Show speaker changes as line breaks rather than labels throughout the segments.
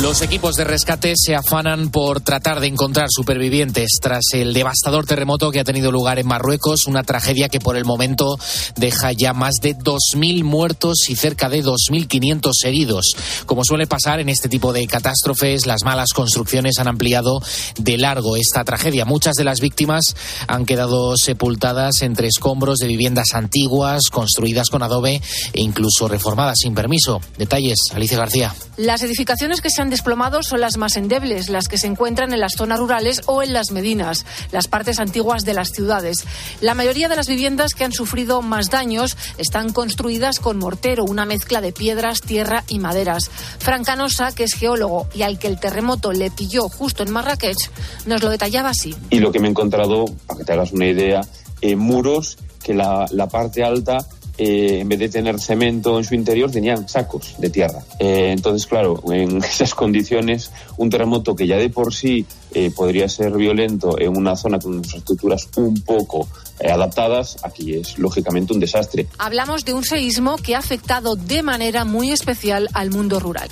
Los equipos de rescate se afanan por tratar de encontrar supervivientes tras el devastador terremoto que ha tenido lugar en Marruecos, una tragedia que por el momento deja ya más de 2.000 muertos y cerca de 2.500 heridos. Como suele pasar en este tipo de catástrofes, las malas construcciones han ampliado de largo esta tragedia. Muchas de las víctimas han quedado sepultadas entre escombros de viviendas antiguas, construidas con adobe e incluso reformadas sin permiso. Detalles, Alicia García.
Las edificaciones que se han desplomado son las más endebles, las que se encuentran en las zonas rurales o en las medinas, las partes antiguas de las ciudades. La mayoría de las viviendas que han sufrido más daños están construidas con mortero, una mezcla de piedras, tierra y maderas. Fran Canosa, que es geólogo y al que el terremoto le pilló justo en Marrakech, nos lo detallaba así.
Y lo que me he encontrado, para que te hagas una idea, eh, muros que la, la parte alta eh, en vez de tener cemento en su interior, tenían sacos de tierra. Eh, entonces, claro, en esas condiciones, un terremoto que ya de por sí eh, podría ser violento en una zona con infraestructuras un poco adaptadas, aquí es lógicamente un desastre.
Hablamos de un seísmo que ha afectado de manera muy especial al mundo rural.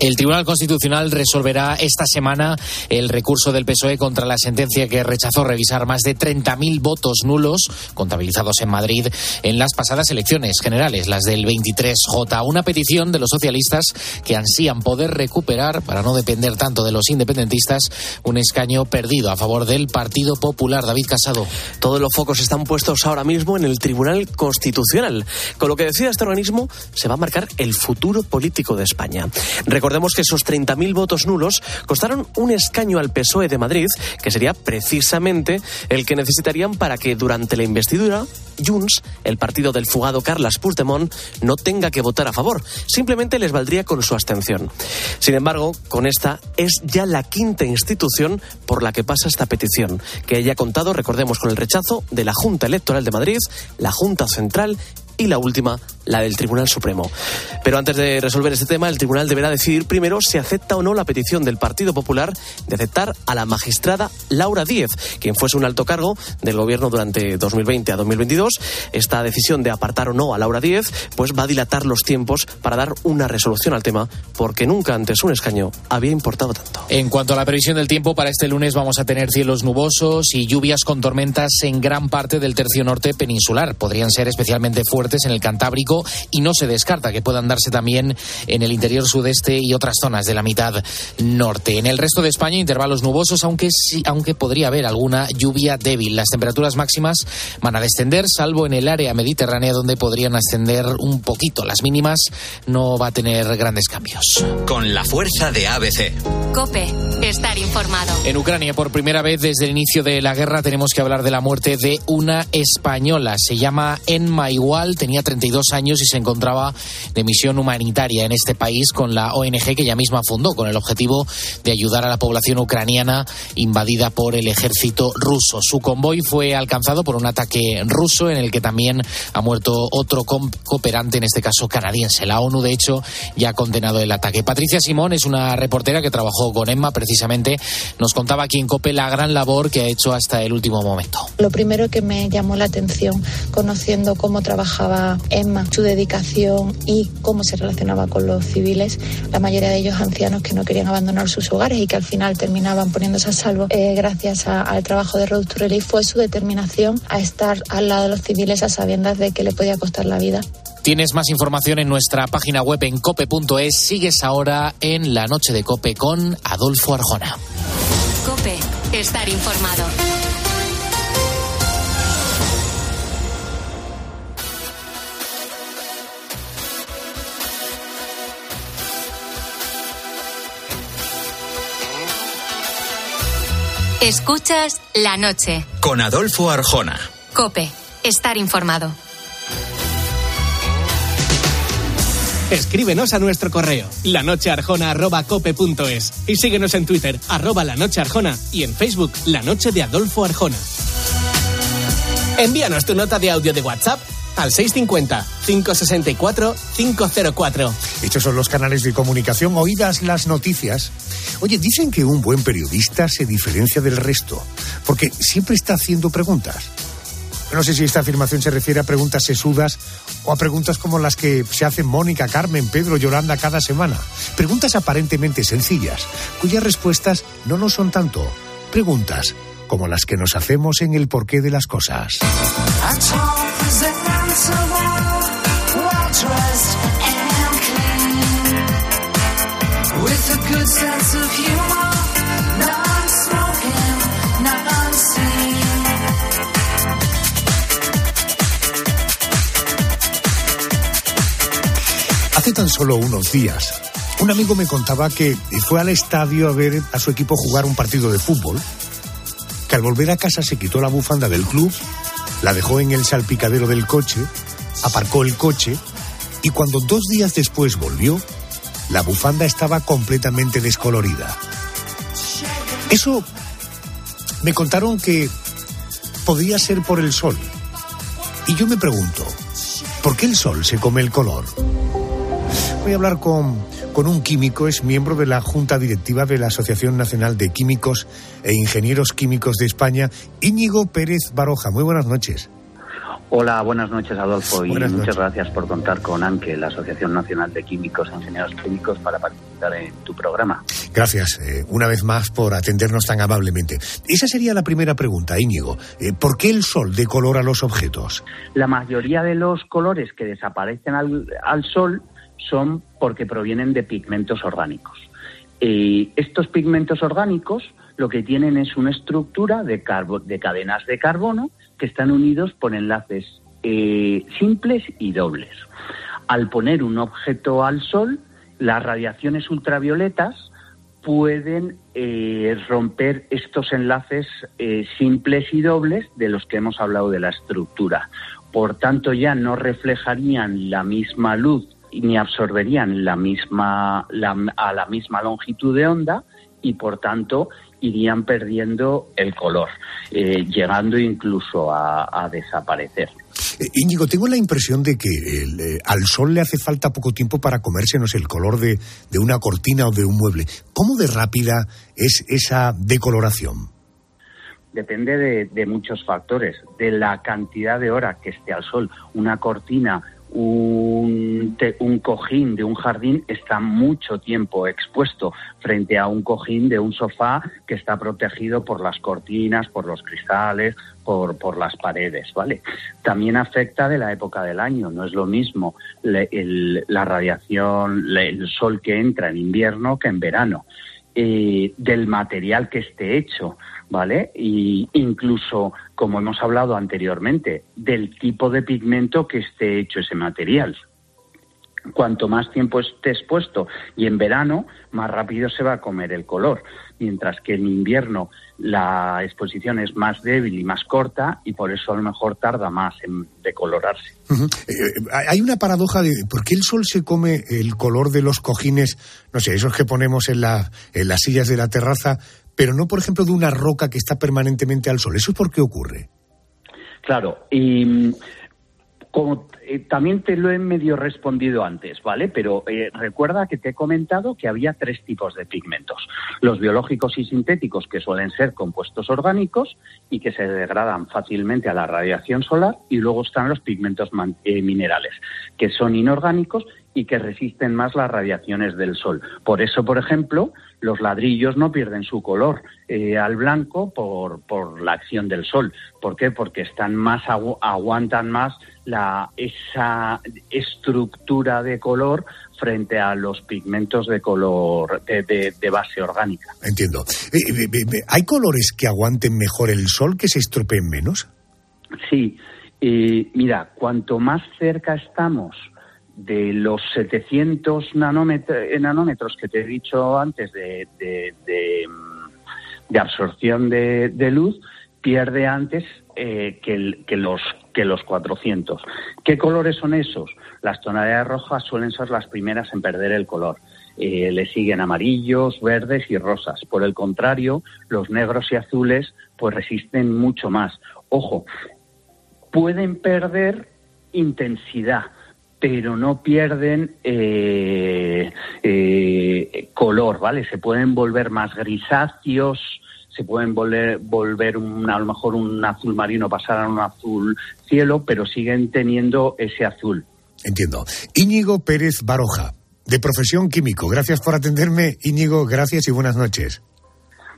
El Tribunal Constitucional resolverá esta semana el recurso del PSOE contra la sentencia que rechazó revisar más de 30.000 votos nulos contabilizados en Madrid en las pasadas elecciones generales, las del 23J. Una petición de los socialistas que ansían poder recuperar, para no depender tanto de los independentistas, un escaño perdido a favor del Partido Popular. David Casado.
Todos los focos están puestos ahora mismo en el Tribunal Constitucional. Con lo que decida este organismo, se va a marcar el futuro político de España. Recordemos que esos 30.000 votos nulos costaron un escaño al PSOE de Madrid, que sería precisamente el que necesitarían para que durante la investidura Junts, el partido del fugado Carles Puigdemont, no tenga que votar a favor. Simplemente les valdría con su abstención. Sin embargo, con esta es ya la quinta institución por la que pasa esta petición, que haya contado, recordemos, con el rechazo de la Junta Electoral de Madrid, la Junta Central y la última, la del Tribunal Supremo. Pero antes de resolver este tema, el Tribunal deberá decidir primero si acepta o no la petición del Partido Popular de aceptar a la magistrada Laura Díez, quien fuese un alto cargo del Gobierno durante 2020 a 2022. Esta decisión de apartar o no a Laura Díez pues va a dilatar los tiempos para dar una resolución al tema, porque nunca antes un escaño había importado tanto.
En cuanto a la previsión del tiempo, para este lunes vamos a tener cielos nubosos y lluvias con tormentas en gran parte del tercio norte peninsular. Podrían ser especialmente fuertes en el Cantábrico y no se descarta que puedan darse también en el interior sudeste y otras zonas de la mitad norte. En el resto de España, intervalos nubosos, aunque, sí, aunque podría haber alguna lluvia débil. Las temperaturas máximas van a descender, salvo en el área mediterránea, donde podrían ascender un poquito. Las mínimas no va a tener grandes cambios.
Con la fuerza de ABC.
Cope, estar informado.
En Ucrania, por primera vez desde el inicio de la guerra, tenemos que hablar de la muerte de una española. Se llama Enma Igual, tenía 32 años y se encontraba de misión humanitaria en este país con la ONG que ella misma fundó, con el objetivo de ayudar a la población ucraniana invadida por el ejército ruso. Su convoy fue alcanzado por un ataque ruso en el que también ha muerto otro cooperante, en este caso canadiense. La ONU, de hecho, ya ha condenado el ataque. Patricia Simón es una reportera que trabajó con Emma precisamente. Nos contaba aquí en COPE la gran labor que ha hecho hasta el último momento.
Lo primero que me llamó la atención, conociendo cómo trabajaba Emma, su dedicación y cómo se relacionaba con los civiles, la mayoría de ellos ancianos que no querían abandonar sus hogares y que al final terminaban poniéndose a salvo eh, gracias a, al trabajo de Road to Relief, fue su determinación a estar al lado de los civiles a sabiendas de que le podía costar la vida.
Tienes más información en nuestra página web en cope.es. Sigues ahora en la noche de Cope con Adolfo Arjona.
Cope, estar informado. Escuchas la noche.
Con Adolfo Arjona.
Cope, estar informado.
Escríbenos a nuestro correo, lanochearjona.cope.es y síguenos en Twitter, arroba lanochearjona y en Facebook, La Noche de Adolfo Arjona. Envíanos tu nota de audio de WhatsApp al 650-564-504.
Estos son los canales de comunicación oídas las noticias. Oye, dicen que un buen periodista se diferencia del resto, porque siempre está haciendo preguntas. No sé si esta afirmación se refiere a preguntas sesudas o a preguntas como las que se hacen Mónica, Carmen, Pedro, Yolanda cada semana. Preguntas aparentemente sencillas, cuyas respuestas no nos son tanto. Preguntas como las que nos hacemos en el porqué de las cosas. Hace tan solo unos días, un amigo me contaba que fue al estadio a ver a su equipo jugar un partido de fútbol, que al volver a casa se quitó la bufanda del club, la dejó en el salpicadero del coche, aparcó el coche y cuando dos días después volvió, la bufanda estaba completamente descolorida. Eso me contaron que podía ser por el sol. Y yo me pregunto, ¿por qué el sol se come el color? Voy a hablar con, con un químico, es miembro de la Junta Directiva de la Asociación Nacional de Químicos e Ingenieros Químicos de España, Íñigo Pérez Baroja. Muy buenas noches.
Hola, buenas noches Adolfo y muchas gracias por contar con ANQUE, la Asociación Nacional de Químicos e Ingenieros Químicos, para participar en tu programa.
Gracias, eh, una vez más, por atendernos tan amablemente. Esa sería la primera pregunta, Íñigo. Eh, ¿Por qué el sol decolora los objetos?
La mayoría de los colores que desaparecen al, al sol son porque provienen de pigmentos orgánicos. Estos pigmentos orgánicos lo que tienen es una estructura de, de cadenas de carbono que están unidos por enlaces eh, simples y dobles. Al poner un objeto al sol, las radiaciones ultravioletas pueden eh, romper estos enlaces eh, simples y dobles de los que hemos hablado de la estructura. Por tanto, ya no reflejarían la misma luz ni absorberían la misma, a la misma longitud de onda y, por tanto, irían perdiendo el color, eh, llegando incluso a, desaparecer.
Eh, Íñigo, tengo la impresión de que eh, al sol le hace falta poco tiempo para comérsenos el color de, una cortina o de un mueble. ¿Cómo de rápida es esa decoloración?
Depende de, de muchos factores, de la cantidad de hora que esté al sol. Una cortina un, un, cojín de un jardín está mucho tiempo expuesto frente a un cojín de un sofá que está protegido por las cortinas, por los cristales, por, las paredes, ¿vale? También afecta de la época del año, no es lo mismo la radiación, el sol que entra en invierno que en verano. Eh, del material que esté hecho, ¿vale? Y incluso, como hemos hablado anteriormente, del tipo de pigmento que esté hecho ese material. Cuanto más tiempo esté expuesto y en verano, más rápido se va a comer el color, mientras que en invierno la exposición es más débil y más corta y por eso a lo mejor tarda más en decolorarse.
Eh, hay una paradoja de por qué el sol se come el color de los cojines, no sé, esos que ponemos en, la, en las sillas de la terraza, pero no, por ejemplo, de una roca que está permanentemente al sol. ¿Eso es por qué ocurre?
Claro, y como eh, también te lo he medio respondido antes, ¿vale? Pero eh, recuerda que te he comentado que había tres tipos de pigmentos. Los biológicos y sintéticos, que suelen ser compuestos orgánicos y que se degradan fácilmente a la radiación solar, y luego están los pigmentos eh, minerales, que son inorgánicos y que resisten más las radiaciones del sol. Por eso, por ejemplo, los ladrillos no pierden su color al blanco por, por, la acción del sol. ¿Por qué? Porque están más aguantan más la, esa estructura de color frente a los pigmentos de color de, base orgánica.
Entiendo. Eh, eh, ¿Hay colores que aguanten mejor el sol que se estropeen menos?
Sí. mira, cuanto más cerca estamos de los 700 nanómetros, que te he dicho antes de, de, absorción de, luz, pierde antes eh, que, los, que los 400. ¿Qué colores son esos? Las tonalidades rojas suelen ser las primeras en perder el color. Eh, le siguen amarillos, verdes y rosas. Por el contrario, los negros y azules pues resisten mucho más. Ojo, pueden perder intensidad, pero no pierden eh, eh, color, ¿vale? Se pueden volver más grisáceos, se pueden volver, volver un, a lo mejor un azul marino, pasar a un azul cielo, pero siguen teniendo ese azul.
Entiendo. Íñigo Pérez Baroja, de profesión químico. Gracias por atenderme, Íñigo. Gracias y buenas noches.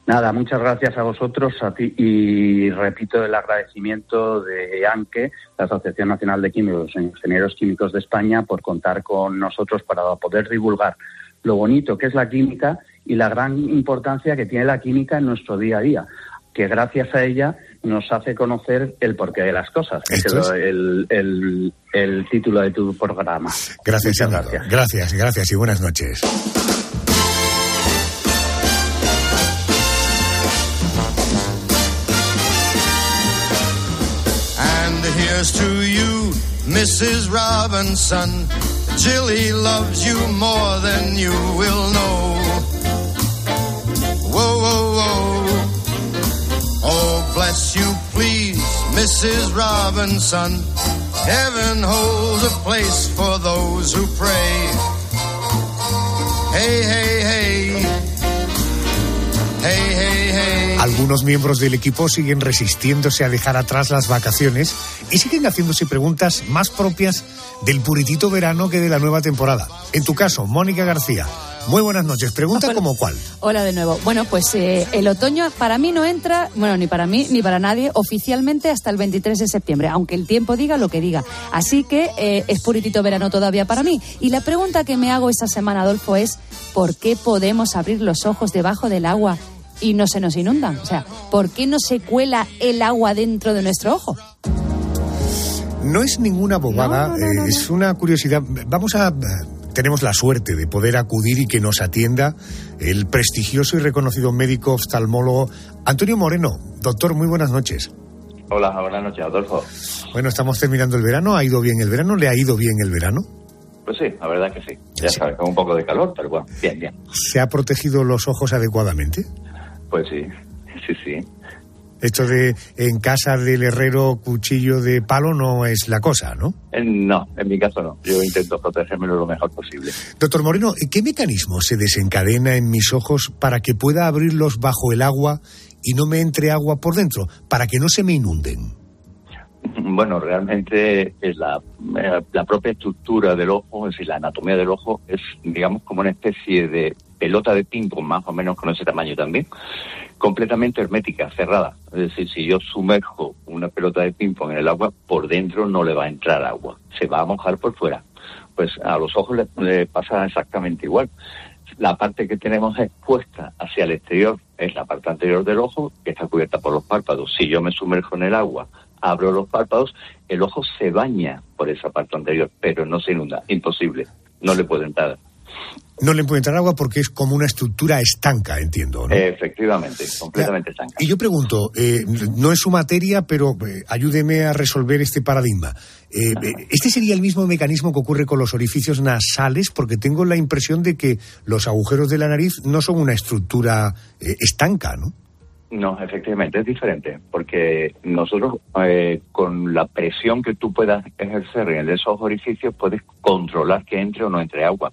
Nada, muchas gracias a vosotros a ti, y repito el agradecimiento de ANQUE, la Asociación Nacional de Químicos e Ingenieros Químicos de España, por contar con nosotros para poder divulgar lo bonito que es la química y la gran importancia que tiene la química en nuestro día a día, que gracias a ella nos hace conocer el porqué de las cosas, que es el, el, el, título de tu programa.
Gracias, gracias. Gracias, gracias y buenas noches.
Here's to you, Mrs. Robinson. Jilly loves you more than you will know. Bless you, please, Mrs. Robinson. Heaven holds a place for those who pray. Hey, hey, hey.
Algunos miembros del equipo siguen resistiéndose a dejar atrás las vacaciones y siguen haciéndose preguntas más propias del puritito verano que de la nueva temporada. En tu caso, Mónica García. Muy buenas noches. Pregunta como cuál.
Hola de nuevo. Bueno, pues eh, el otoño para mí no entra, bueno, ni para mí ni para nadie, oficialmente hasta el 23 de septiembre, aunque el tiempo diga lo que diga. Así que eh, es puritito verano todavía para mí. Y la pregunta que me hago esta semana, Adolfo, es ¿por qué podemos abrir los ojos debajo del agua y no se nos inundan? O sea, ¿por qué no se cuela el agua dentro de nuestro ojo?
No es ninguna bobada,
No, no, no,
eh, es una curiosidad. Vamos a. Tenemos la suerte de poder acudir y que nos atienda el prestigioso y reconocido médico oftalmólogo Antonio Moreno. Doctor, muy buenas noches.
Hola, buenas noches, Adolfo.
Bueno, estamos terminando el verano. ¿Ha ido bien el verano? ¿Le ha ido bien el verano?
Pues sí, la verdad que sí. Ya sabes, con un poco de calor, pero bueno, bien, bien.
¿Se ha protegido los ojos adecuadamente?
Pues sí, sí, sí.
Esto de en casa del herrero cuchillo de palo no es la cosa, ¿no?
En- no, en mi caso no. Yo intento protegérmelo lo mejor posible.
Doctor Moreno, ¿qué mecanismo se desencadena en mis ojos para que pueda abrirlos bajo el agua y no me entre agua por dentro, para que no se me inunden?
Bueno, realmente es la, eh, la propia estructura del ojo, es decir, la anatomía del ojo, es, digamos, como una especie de pelota de ping-pong, más o menos con ese tamaño también, completamente hermética, cerrada. Es decir, si yo sumerjo una pelota de ping-pong en el agua, por dentro no le va a entrar agua, se va a mojar por fuera. Pues a los ojos le, pasa exactamente igual. La parte que tenemos expuesta hacia el exterior es la parte anterior del ojo, que está cubierta por los párpados. Si yo me sumerjo en el agua, abro los párpados, el ojo se baña por esa parte anterior, pero no se inunda. Imposible. No le puede entrar.
No le puede entrar agua porque es como una estructura estanca, entiendo. ¿no?
Efectivamente, completamente estanca.
Y yo pregunto, eh, no es su materia, pero eh, ayúdeme a resolver este paradigma. Eh, eh, ¿Este sería el mismo mecanismo que ocurre con los orificios nasales? Porque tengo la impresión de que los agujeros de la nariz no son una estructura eh, estanca, ¿no?
No, efectivamente, es diferente, porque nosotros eh, con la presión que tú puedas ejercer en esos orificios puedes controlar que entre o no entre agua.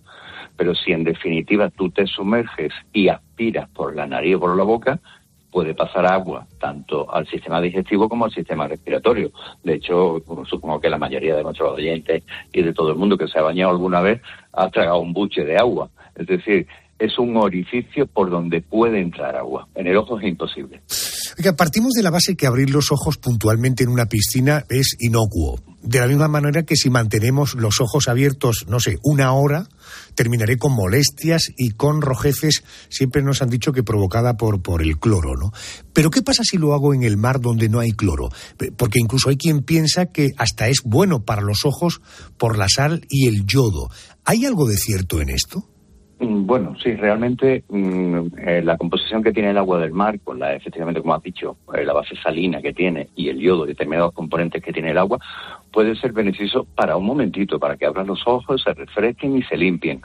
Pero si en definitiva tú te sumerges y aspiras por la nariz o por la boca, puede pasar agua tanto al sistema digestivo como al sistema respiratorio. De hecho, supongo que la mayoría de nuestros oyentes y de todo el mundo que se ha bañado alguna vez ha tragado un buche de agua. Es decir, es un orificio por donde puede entrar agua. En el ojo es imposible.
Partimos de la base que abrir los ojos puntualmente en una piscina es inocuo. De la misma manera que si mantenemos los ojos abiertos, no sé, una hora, terminaré con molestias y con rojeces, siempre nos han dicho que provocada por, por el cloro, ¿no? Pero ¿qué pasa si lo hago en el mar donde no hay cloro? Porque incluso hay quien piensa que hasta es bueno para los ojos por la sal y el yodo. ¿Hay algo de cierto en esto?
Mm, Bueno, sí, realmente mm, eh, la composición que tiene el agua del mar, con la, efectivamente, como has dicho, eh, la base salina que tiene y el yodo, determinados componentes que tiene el agua, puede ser beneficioso para un momentito, para que abran los ojos, se refresquen y se limpien.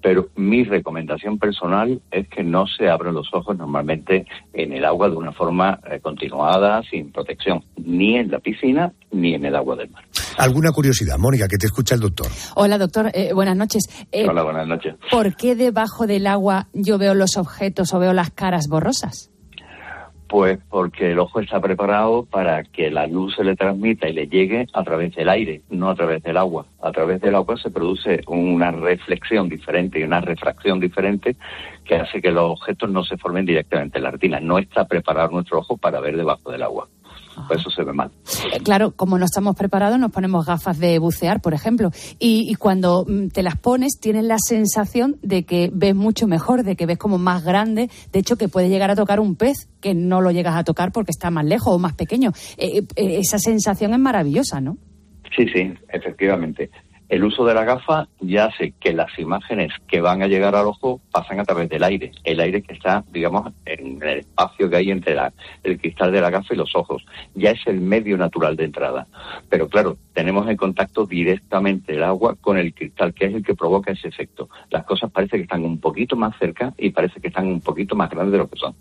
Pero mi recomendación personal es que no se abran los ojos normalmente en el agua de una forma eh, continuada, sin protección, ni en la piscina ni en el agua del mar.
¿Alguna curiosidad, Mónica, que te escucha el doctor?
Hola, doctor. eh, buenas noches. Eh,
Hola, buenas noches.
¿Por qué debajo del agua yo veo los objetos o veo las caras borrosas?
Pues porque el ojo está preparado para que la luz se le transmita y le llegue a través del aire, no a través del agua. A través del agua se produce una reflexión diferente y una refracción diferente que hace que los objetos no se formen directamente en la retina. No está preparado nuestro ojo para ver debajo del agua. Por eso se ve mal.
Eh, Claro, como no estamos preparados, nos ponemos gafas de bucear, por ejemplo. Y, y cuando mm, te las pones, tienes la sensación de que ves mucho mejor, de que ves como más grande. De hecho, que puedes llegar a tocar un pez que no lo llegas a tocar porque está más lejos o más pequeño. Eh, eh, esa sensación es maravillosa, ¿no?
Sí, sí, efectivamente. El uso de la gafa ya hace que las imágenes que van a llegar al ojo pasan a través del aire. El aire que está, digamos, en el espacio que hay entre la- el cristal de la gafa y los ojos. Ya es el medio natural de entrada. Pero claro, tenemos en contacto directamente el agua con el cristal, que es el que provoca ese efecto. Las cosas parece que están un poquito más cerca y parece que están un poquito más grandes de lo que son.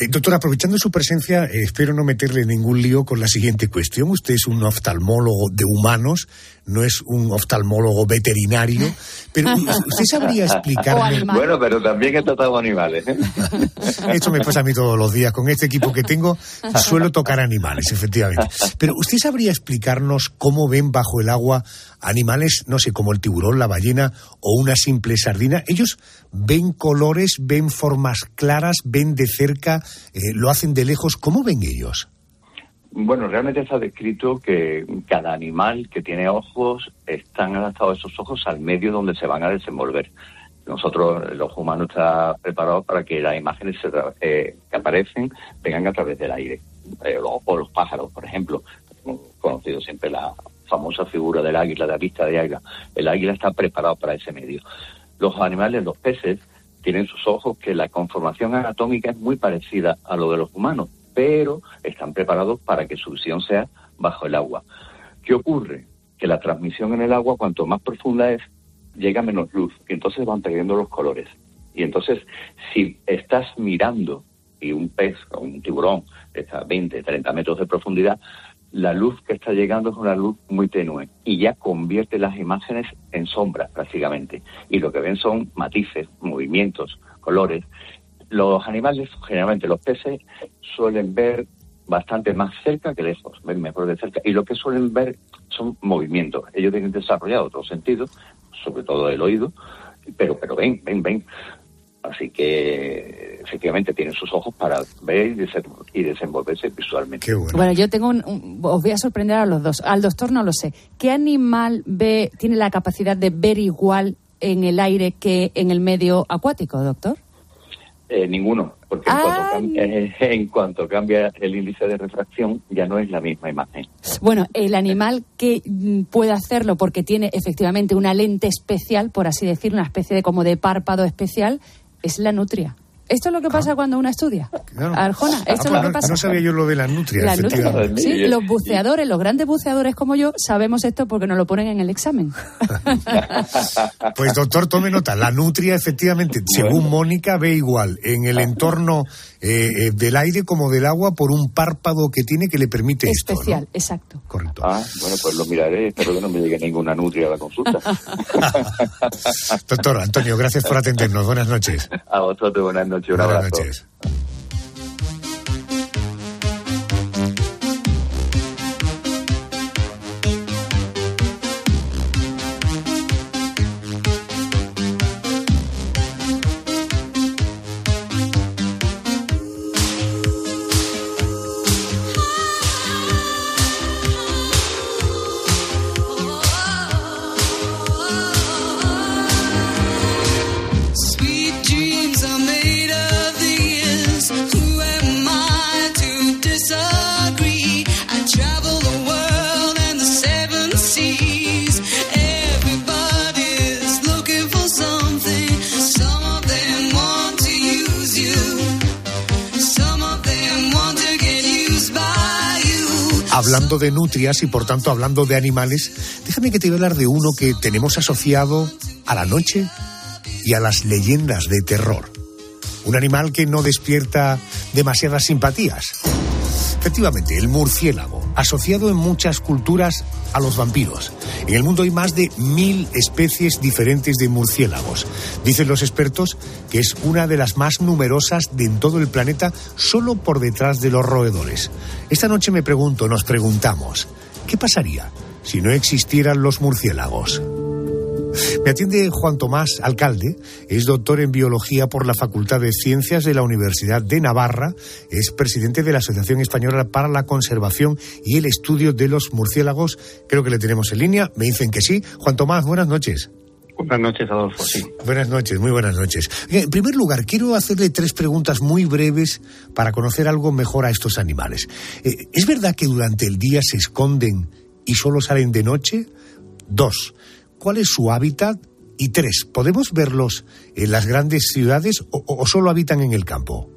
Eh, doctor, aprovechando su presencia, eh, espero no meterle ningún lío con la siguiente cuestión. Usted es un oftalmólogo de humanos, no es un oftalmólogo veterinario, pero usted sabría explicarme...
Bueno, pero también he tratado animales. ¿eh?
Esto me pasa a mí todos los días. Con este equipo que tengo, suelo tocar animales, efectivamente. Pero usted sabría explicarnos cómo ven bajo el agua animales, no sé, como el tiburón, la ballena o una simple sardina. Ellos ven colores, ven formas claras, ven de cerca, eh, lo hacen de lejos. ¿Cómo ven ellos?
Bueno, realmente está descrito que cada animal que tiene ojos están adaptados esos ojos al medio donde se van a desenvolver. Nosotros, el ojo humano está preparado para que las imágenes se eh, que aparecen vengan a través del aire. Eh, o los pájaros, por ejemplo. Hemos conocido siempre la famosa figura del águila, de la vista de águila. El águila está preparado para ese medio. Los animales, los peces, tienen sus ojos que la conformación anatómica es muy parecida a lo de los humanos, pero están preparados para que su visión sea bajo el agua. ¿Qué ocurre? Que la transmisión en el agua, cuanto más profunda es, llega menos luz y entonces van perdiendo los colores. Y entonces, si estás mirando y un pez o un tiburón está a 20, 30 metros de profundidad, la luz que está llegando es una luz muy tenue y ya convierte las imágenes en sombras prácticamente. Y lo que ven son matices, movimientos, colores. Los animales, generalmente los peces, suelen ver bastante más cerca que lejos, ven mejor de cerca. Y lo que suelen ver son movimientos. Ellos tienen desarrollado otros sentidos, sobre todo el oído, pero, pero ven, ven, ven. Así que efectivamente tienen sus ojos para ver y, desen- y desenvolverse visualmente.
Bueno, yo tengo un, un- Os voy a sorprender a los dos. Al doctor no lo sé. ¿Qué animal ve, tiene la capacidad de ver igual en el aire que en el medio acuático, doctor?
Eh, ninguno, porque en, cuanto cambia, en cuanto cambia el índice de refracción ya no es la misma imagen.
Bueno, el animal que mm, puede hacerlo porque tiene efectivamente una lente especial, por así decirlo, una especie de como de párpado especial, es la nutria. Esto es lo que pasa cuando uno estudia. Arjona, esto
Ah,
es
pues
lo que
no,
pasa.
no sabía yo lo de la nutria,
La nutria.
efectivamente.
Sí, los buceadores, los grandes buceadores como yo, sabemos esto porque nos lo ponen en el examen.
Pues doctor, tome nota. La nutria, efectivamente, según Mónica, ve igual en el entorno eh, eh, del aire como del agua por un párpado que tiene que le permite esto. ¿no?
Especial, exacto.
Ah, bueno, pues lo miraré, espero que no me llegue ninguna nutria a la consulta.
Doctor Antonio, gracias por atendernos. Buenas noches.
a vosotros, buenas noches, un
Buenas
abrazo.
noches. De nutrias y por tanto hablando de animales, déjame que te voy a hablar de uno que tenemos asociado a la noche y a las leyendas de terror. Un animal que no despierta demasiadas simpatías. Efectivamente, el murciélago. asociado en muchas culturas a los vampiros. En el mundo hay más de mil especies diferentes de murciélagos. Dicen los expertos que es una de las más numerosas de en todo el planeta, solo por detrás de los roedores. Esta noche me pregunto, nos preguntamos, ¿qué pasaría si no existieran los murciélagos? Me atiende Juan Tomás, alcalde, es doctor en biología por la Facultad de Ciencias de la Universidad de Navarra, es presidente de la Asociación Española para la Conservación y el Estudio de los Murciélagos. Creo que le tenemos en línea, me dicen que sí. Juan Tomás, buenas noches.
Buenas noches, Adolfo. Sí.
Buenas noches, muy buenas noches. En primer lugar, quiero hacerle tres preguntas muy breves para conocer algo mejor a estos animales. Eh, ¿Es verdad que durante el día se esconden y solo salen de noche? Dos, ¿cuál es su hábitat? Y tres, ¿podemos verlos en las grandes ciudades o, solo habitan en el campo?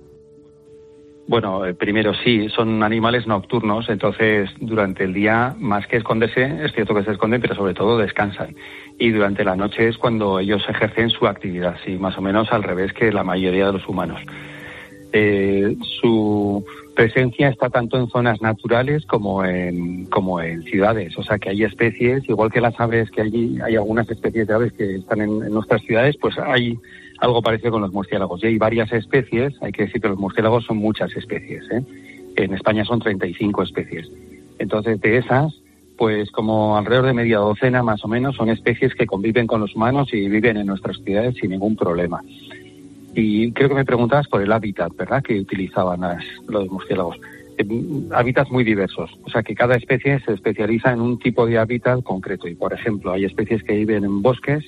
Bueno, eh, primero sí, son animales nocturnos, entonces durante el día, más que esconderse, es cierto que se esconden, pero sobre todo descansan. Y durante la noche es cuando ellos ejercen su actividad, sí, más o menos al revés que la mayoría de los humanos. Eh, su presencia está tanto en zonas naturales como en, como en ciudades. O sea que hay especies, igual que las aves, que allí hay algunas especies de aves que están en, nuestras ciudades, pues hay algo parecido con los murciélagos. Y hay varias especies, hay que decir que los murciélagos son muchas especies. ¿eh? En España son 35 especies. Entonces, de esas, pues como alrededor de media docena más o menos son especies que conviven con los humanos y viven en nuestras ciudades sin ningún problema. Y creo que me preguntabas por el hábitat, ¿verdad?, que utilizaban las, los murciélagos. Eh, hábitats muy diversos, o sea que cada especie se especializa en un tipo de hábitat concreto. Y por ejemplo, hay especies que viven en bosques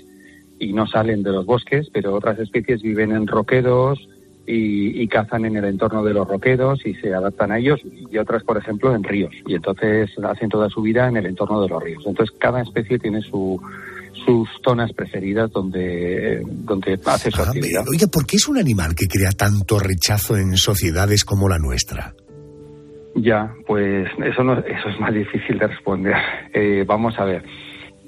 y no salen de los bosques, pero otras especies viven en roquedos y, y cazan en el entorno de los roquedos y se adaptan a ellos, y otras, por ejemplo, en ríos. Y entonces hacen toda su vida en el entorno de los ríos. Entonces cada especie tiene su, sus zonas preferidas donde, donde hace su
Ah,
actividad.
pero, Oiga, ¿por qué es un animal que crea tanto rechazo en sociedades como la nuestra?
Ya, pues eso, no, eso es más difícil de responder. Eh, vamos a ver.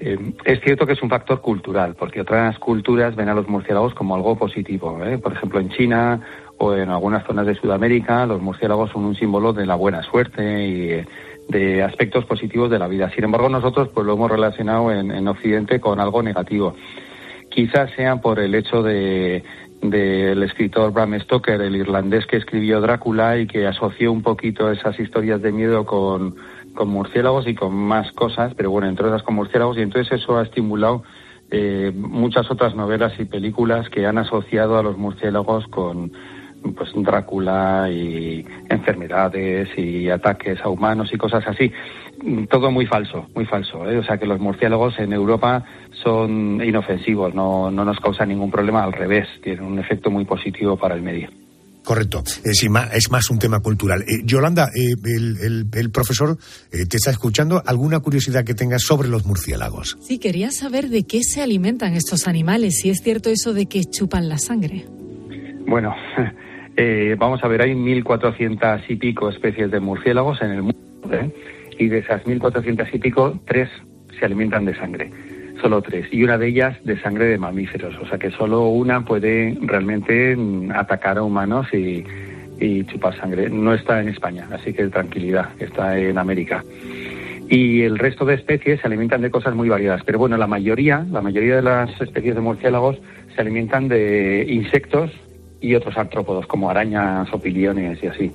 Eh, es cierto que es un factor cultural, porque otras culturas ven a los murciélagos como algo positivo. ¿eh? Por ejemplo, en China o en algunas zonas de Sudamérica, los murciélagos son un símbolo de la buena suerte y eh, de aspectos positivos de la vida. Sin embargo, nosotros pues lo hemos relacionado en, en Occidente con algo negativo. Quizás sea por el hecho de del escritor Bram Stoker, el irlandés que escribió Drácula y que asoció un poquito esas historias de miedo con, con murciélagos y con más cosas, pero bueno, entre otras con murciélagos, y entonces eso ha estimulado eh, muchas otras novelas y películas que han asociado a los murciélagos con pues Drácula y enfermedades y ataques a humanos y cosas así. Mm, Todo muy falso, muy falso. ¿eh? O sea que los murciélagos en Europa son inofensivos, no, no nos causan ningún problema, al revés, tienen un efecto muy positivo para el medio.
Correcto. Eh, sí, ma- es más un tema cultural. Eh, Yolanda, eh, el, el- el profesor eh, te está escuchando. ¿Alguna curiosidad que tengas sobre los murciélagos?
Sí, quería saber de qué se alimentan estos animales, si es cierto eso de que chupan la sangre.
Bueno, eh, vamos a ver, hay 1.400 y pico especies de murciélagos en el mundo, ¿eh? y de esas 1.400 y pico, tres se alimentan de sangre, solo tres, y una de ellas de sangre de mamíferos, o sea que solo una puede realmente mm, atacar a humanos y, y chupar sangre. No está en España, así que tranquilidad, está en América. Y el resto de especies se alimentan de cosas muy variadas. Pero bueno, la mayoría, la mayoría de las especies de murciélagos se alimentan de insectos y otros artrópodos, como arañas o piliones y así.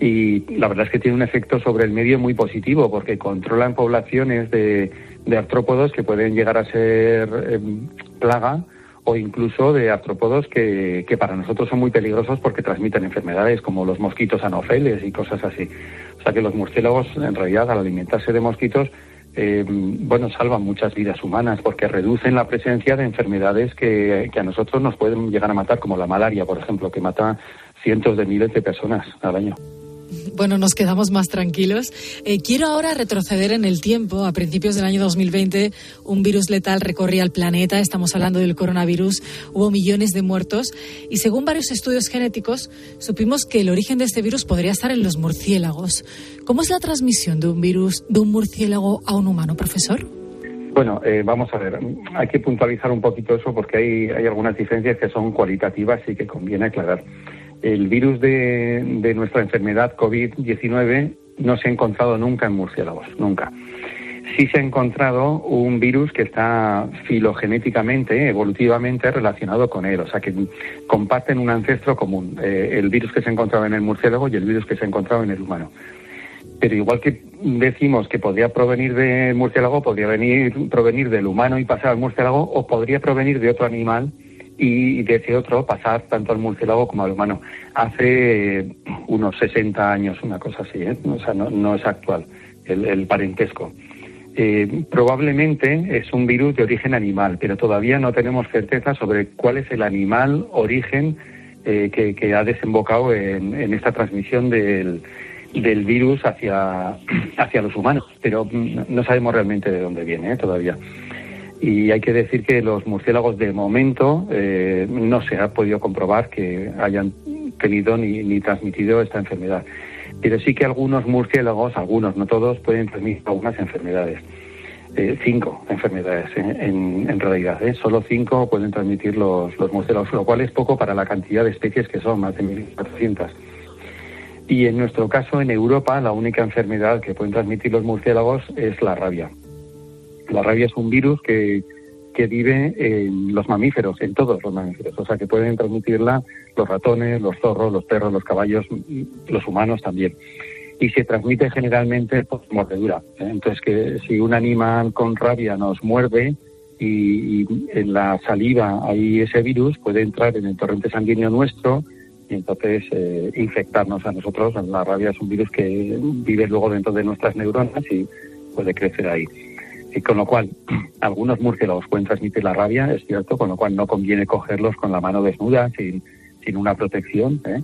Y la verdad es que tiene un efecto sobre el medio muy positivo, porque controlan poblaciones de, de artrópodos que pueden llegar a ser em, plaga o incluso de artrópodos que, que para nosotros son muy peligrosos porque transmiten enfermedades como los mosquitos anopheles y cosas así. O sea que los murciélagos, en realidad, al alimentarse de mosquitos, eh, bueno, salvan muchas vidas humanas porque reducen la presencia de enfermedades que, que a nosotros nos pueden llegar a matar, como la malaria, por ejemplo, que mata cientos de miles de personas al año.
Bueno, nos quedamos más tranquilos. Eh, quiero ahora retroceder en el tiempo. A principios del año 2020, un virus letal recorría el planeta. Estamos hablando del coronavirus. Hubo millones de muertos. Y según varios estudios genéticos, supimos que el origen de este virus podría estar en los murciélagos. ¿Cómo es la transmisión de un virus de un murciélago a un humano, profesor?
Bueno, eh, vamos a ver, hay que puntualizar un poquito eso porque hay, hay algunas diferencias que son cualitativas y que conviene aclarar. El virus de, nuestra enfermedad COVID-19 no se ha encontrado nunca en murciélagos, nunca. Sí se ha encontrado un virus que está filogenéticamente, evolutivamente relacionado con él, o sea que comparten un ancestro común, eh, el virus que se encontraba en el murciélago y el virus que se ha encontrado en el humano. Pero igual que decimos que podría provenir del murciélago, podría venir, provenir del humano y pasar al murciélago, o podría provenir de otro animal y de ese otro pasar tanto al murciélago como al humano. Hace eh, unos 60 años, una cosa así, ¿eh? o sea, no, es actual el, el parentesco. Eh, probablemente es un virus de origen animal, pero todavía no tenemos certeza sobre cuál es el animal origen eh, que, ha desembocado en, esta transmisión del, del virus hacia, hacia los humanos, pero mm, no sabemos realmente de dónde viene todavía. Y hay que decir que los murciélagos de momento eh, no se ha podido comprobar que hayan tenido ni, ni transmitido esta enfermedad. Pero sí que algunos murciélagos, algunos, no todos, pueden transmitir algunas enfermedades. Eh, cinco enfermedades en, en, realidad. ¿eh? Solo cinco pueden transmitir los, los murciélagos, lo cual es poco para la cantidad de especies que son, más de 1.400. Y en nuestro caso, en Europa, la única enfermedad que pueden transmitir los murciélagos es la rabia. La rabia es un virus que, que vive en los mamíferos, en todos los mamíferos. O sea, que pueden transmitirla los ratones, los zorros, los perros, los caballos, los humanos también. Y se transmite generalmente por mordedura. Entonces, que si un animal con rabia nos muerde y, y en la saliva hay ese virus, puede entrar en el torrente sanguíneo nuestro y entonces eh, infectarnos a nosotros. La rabia es un virus que vive luego dentro de nuestras neuronas y puede crecer ahí. Y con lo cual, algunos murciélagos pueden transmitir la rabia, es cierto, con lo cual no conviene cogerlos con la mano desnuda, sin, sin una protección. ¿eh?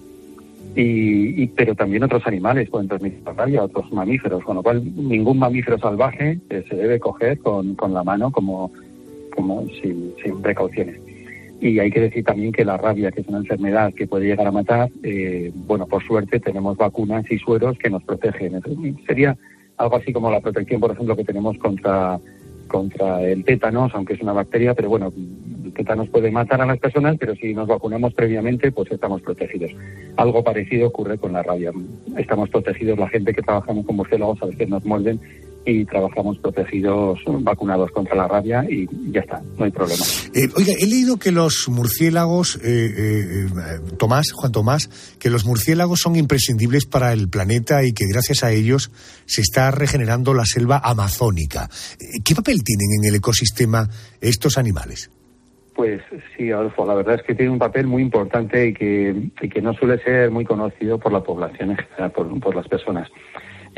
Y, y, pero también otros animales pueden transmitir la rabia, otros mamíferos, con lo cual ningún mamífero salvaje eh, se debe coger con, con la mano como, como sin, sin precauciones. Y hay que decir también que la rabia, que es una enfermedad que puede llegar a matar, eh, bueno, por suerte tenemos vacunas y sueros que nos protegen. Sería algo así como la protección, por ejemplo, que tenemos contra, contra el tétanos, aunque es una bacteria, pero bueno, el tétanos puede matar a las personas, pero si nos vacunamos previamente, pues estamos protegidos. Algo parecido ocurre con la rabia. Estamos protegidos, la gente que trabajamos con murciélagos a veces nos muerden y trabajamos protegidos, vacunados contra la rabia y ya está, no hay problema.
Eh, oiga, he leído que los murciélagos, eh, eh, Tomás, Juan Tomás, que los murciélagos son imprescindibles para el planeta y que gracias a ellos se está regenerando la selva amazónica. ¿Qué papel tienen en el ecosistema estos animales?
Pues sí, Adolfo, la verdad es que tiene un papel muy importante y que, y que no suele ser muy conocido por la población en general, por, por las personas.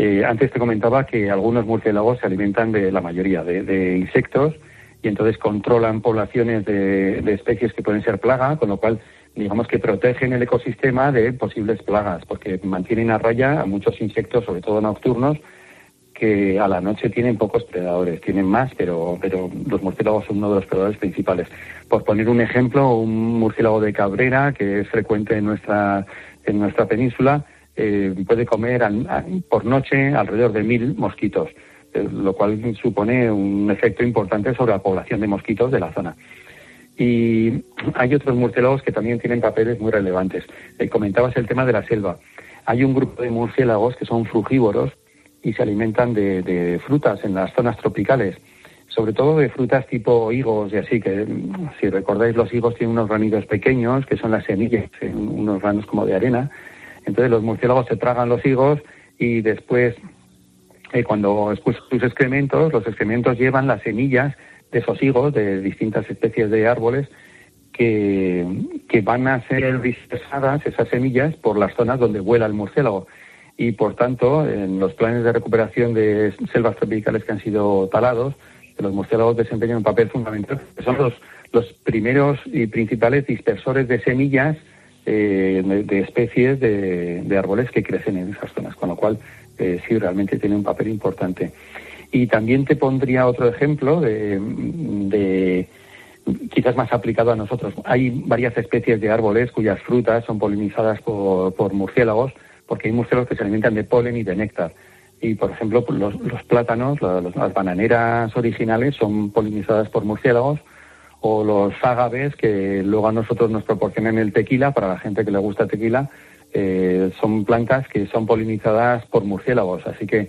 Eh, antes te comentaba que algunos murciélagos se alimentan de la mayoría de, insectos y entonces controlan poblaciones de, de, especies que pueden ser plaga, con lo cual digamos que protegen el ecosistema de posibles plagas, porque mantienen a raya a muchos insectos, sobre todo nocturnos, que a la noche tienen pocos predadores, tienen más, pero, pero los murciélagos son uno de los predadores principales. Por poner un ejemplo, un murciélago de cabrera, que es frecuente en nuestra, en nuestra península, eh, puede comer al, por noche alrededor de mil mosquitos, eh, lo cual supone un efecto importante sobre la población de mosquitos de la zona. Y hay otros murciélagos que también tienen papeles muy relevantes. Eh, comentabas el tema de la selva. Hay un grupo de murciélagos que son frugívoros y se alimentan de, de frutas en las zonas tropicales sobre todo de frutas tipo higos y así, que si recordáis los higos tienen unos granitos pequeños, que son las semillas, unos granos como de arena, entonces los murciélagos se tragan los higos y después, eh, cuando expulsan sus excrementos, los excrementos llevan las semillas de esos higos de distintas especies de árboles que, que van a ser dispersadas, esas semillas, por las zonas donde vuela el murciélago. Y por tanto, en los planes de recuperación de selvas tropicales que han sido talados, los murciélagos desempeñan un papel fundamental. Son los, los primeros y principales dispersores de semillas eh, de, especies de, árboles que crecen en esas zonas, con lo cual eh, sí realmente tiene un papel importante. Y también te pondría otro ejemplo de, de, quizás más aplicado a nosotros. Hay varias especies de árboles cuyas frutas son polinizadas por, murciélagos, porque hay murciélagos que se alimentan de polen y de néctar. Y, por ejemplo, los, plátanos, las bananeras originales son polinizadas por murciélagos, o los ágaves que luego a nosotros nos proporcionan el tequila, para la gente que le gusta tequila, eh, son plantas que son polinizadas por murciélagos, así que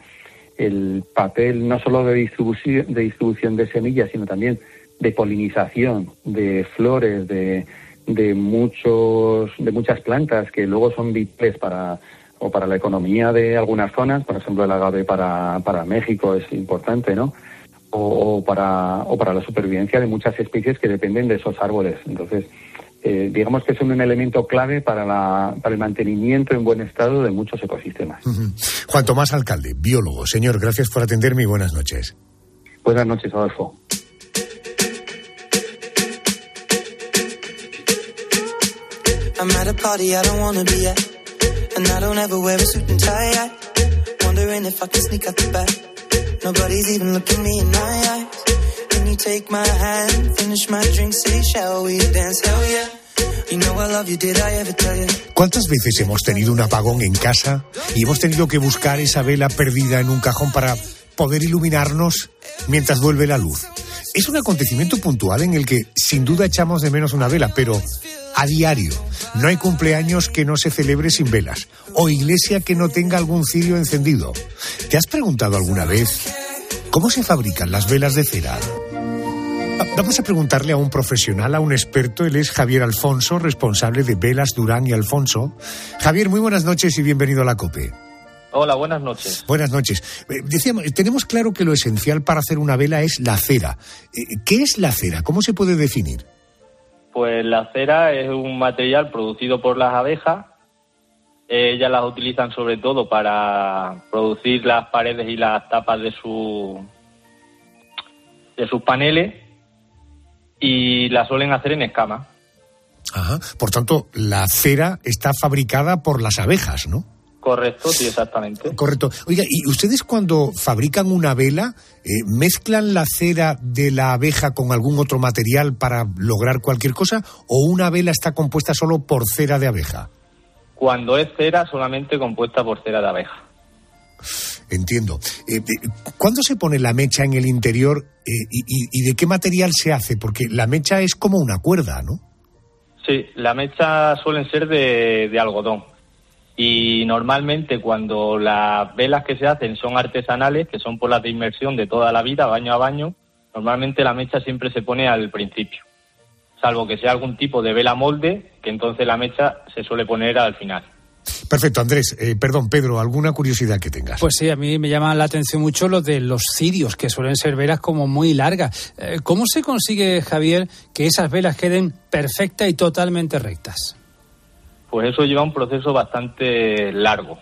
el papel no solo de distribución, de distribución de semillas, sino también de polinización de flores, de, de muchos, de muchas plantas que luego son vitales para o para la economía de algunas zonas, por ejemplo el agave para, para México es importante, ¿no? O, o para, o para la supervivencia de muchas especies que dependen de esos árboles. Entonces, eh, digamos que son un elemento clave para, la, para el mantenimiento en buen estado de muchos ecosistemas.
Ujú. Juan Tomás Alcalde, biólogo. Señor, gracias por atenderme y buenas noches.
Buenas noches, Adolfo.
Nobody's even looking me in my eyes. Can you take my hand, finish my drink, say, shall we dance? Hell yeah.
¿Cuántas veces hemos tenido un apagón en casa y hemos tenido que buscar esa vela perdida en un cajón para poder iluminarnos mientras vuelve la luz? Es un acontecimiento puntual en el que sin duda echamos de menos una vela, pero a diario. No hay cumpleaños que no se celebre sin velas o iglesia que no tenga algún cirio encendido. ¿Te has preguntado alguna vez cómo se fabrican las velas de cera? Va- Vamos a preguntarle a un profesional, a un experto. Él es Javier Alfonso, responsable de Velas Durán y Alfonso. Javier, muy buenas noches y bienvenido a la COPE.
Hola, buenas noches.
Buenas noches. Eh, Decíamos, tenemos claro que lo esencial para hacer una vela es la cera. Eh, ¿Qué es la cera? ¿Cómo se puede definir?
Pues la cera es un material producido por las abejas. Ellas las utilizan sobre todo para producir las paredes y las tapas de su de sus paneles y la suelen hacer en escama.
Ajá. Por tanto, la cera está fabricada por las abejas, ¿no?
Correcto, sí, exactamente.
Correcto. Oiga, ¿y ustedes cuando fabrican una vela, eh, mezclan la cera de la abeja con algún otro material para lograr cualquier cosa? ¿O una vela está compuesta solo por cera de abeja?
Cuando es cera, solamente compuesta por cera de abeja.
Entiendo. Eh, eh, ¿Cuándo se pone la mecha en el interior eh, y, y- y de qué material se hace? Porque la mecha es como una cuerda, ¿no?
Sí, la mecha suelen ser de, de algodón. Y normalmente cuando las velas que se hacen son artesanales, que son por las de inmersión de toda la vida, baño a baño, normalmente la mecha siempre se pone al principio. Salvo que sea algún tipo de vela molde, que entonces la mecha se suele poner al final.
Perfecto, Andrés. eh, perdón, Pedro, ¿alguna curiosidad que tengas?
Pues sí, a mí me llama la atención mucho lo de los cirios, que suelen ser velas como muy largas. Eh, ¿Cómo se consigue, Javier, que esas velas queden perfectas y totalmente rectas?
Pues eso lleva un proceso bastante largo.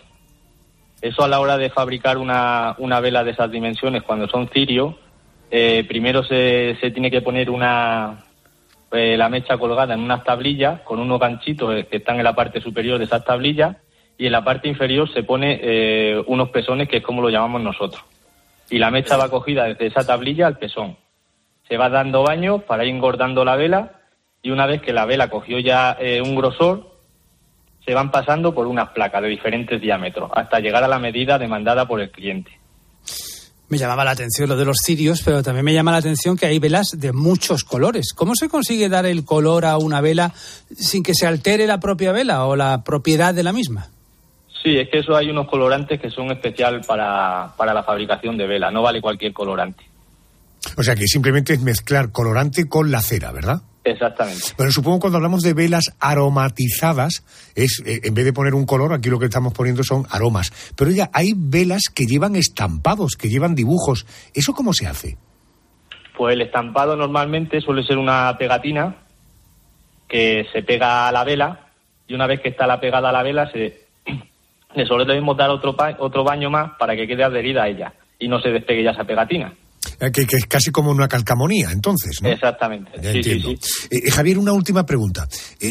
Eso a la hora de fabricar una, una vela de esas dimensiones, cuando son cirios, eh, primero se, se tiene que poner una eh, la mecha colgada en unas tablillas con unos ganchitos que están en la parte superior de esas tablillas y en la parte inferior se pone eh, unos pezones que es como lo llamamos nosotros. Y la mecha va cogida desde esa tablilla al pezón. Se va dando baño para ir engordando la vela y una vez que la vela cogió ya eh, un grosor, se van pasando por unas placas de diferentes diámetros hasta llegar a la medida demandada por el cliente.
Me llamaba la atención lo de los cirios, pero también me llama la atención que hay velas de muchos colores. ¿Cómo se consigue dar el color a una vela sin que se altere la propia vela o la propiedad de la misma?
Sí, es que eso hay unos colorantes que son especial para, para la fabricación de vela, no vale cualquier colorante.
O sea que simplemente es mezclar colorante con la cera, ¿verdad?
Exactamente.
Bueno, supongo cuando hablamos de velas aromatizadas, es eh, en vez de poner un color, aquí lo que estamos poniendo son aromas. Pero oiga, hay velas que llevan estampados, que llevan dibujos. ¿Eso cómo se hace?
Pues el estampado normalmente suele ser una pegatina que se pega a la vela y una vez que está la pegada a la vela se le solemos dar otro, pa- otro baño más para que quede adherida a ella y no se despegue ya esa pegatina.
Eh, Que, que es casi como una calcamonía, entonces, ¿no?
Exactamente.
Ya
Sí, sí,
entiendo.
sí.
Eh, eh, Javier, una última pregunta. Eh,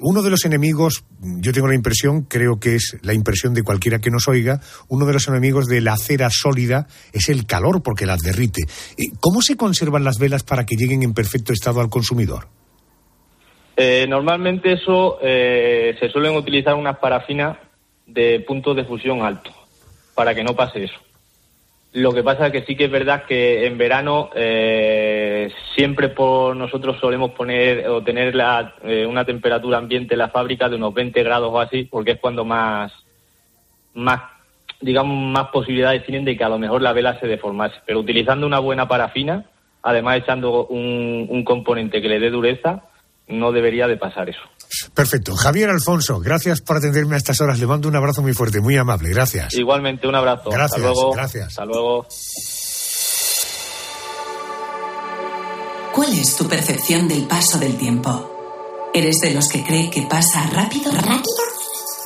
uno de los enemigos, yo tengo la impresión, creo que es la impresión de cualquiera que nos oiga, uno de los enemigos de la cera sólida es el calor porque las derrite. ¿Cómo se conservan las velas para que lleguen en perfecto estado al consumidor?
Eh, normalmente eso eh, se suelen utilizar unas parafinas de punto de fusión alto para que no pase eso. Lo que pasa es que sí que es verdad que en verano eh, siempre por nosotros solemos poner o tener la, eh, una temperatura ambiente en la fábrica de unos 20 grados o así, porque es cuando más, más digamos, más posibilidades tienen de que a lo mejor la vela se deformase. Pero utilizando una buena parafina, además echando un, un componente que le dé dureza, no debería de pasar eso.
Perfecto. Javier Alfonso, gracias por atenderme a estas horas. Le mando un abrazo muy fuerte, muy amable. Gracias.
Igualmente, un abrazo.
Gracias,
Hasta luego.
gracias.
Hasta luego.
¿Cuál es tu percepción del paso del tiempo? ¿Eres de los que cree que pasa rápido, rápido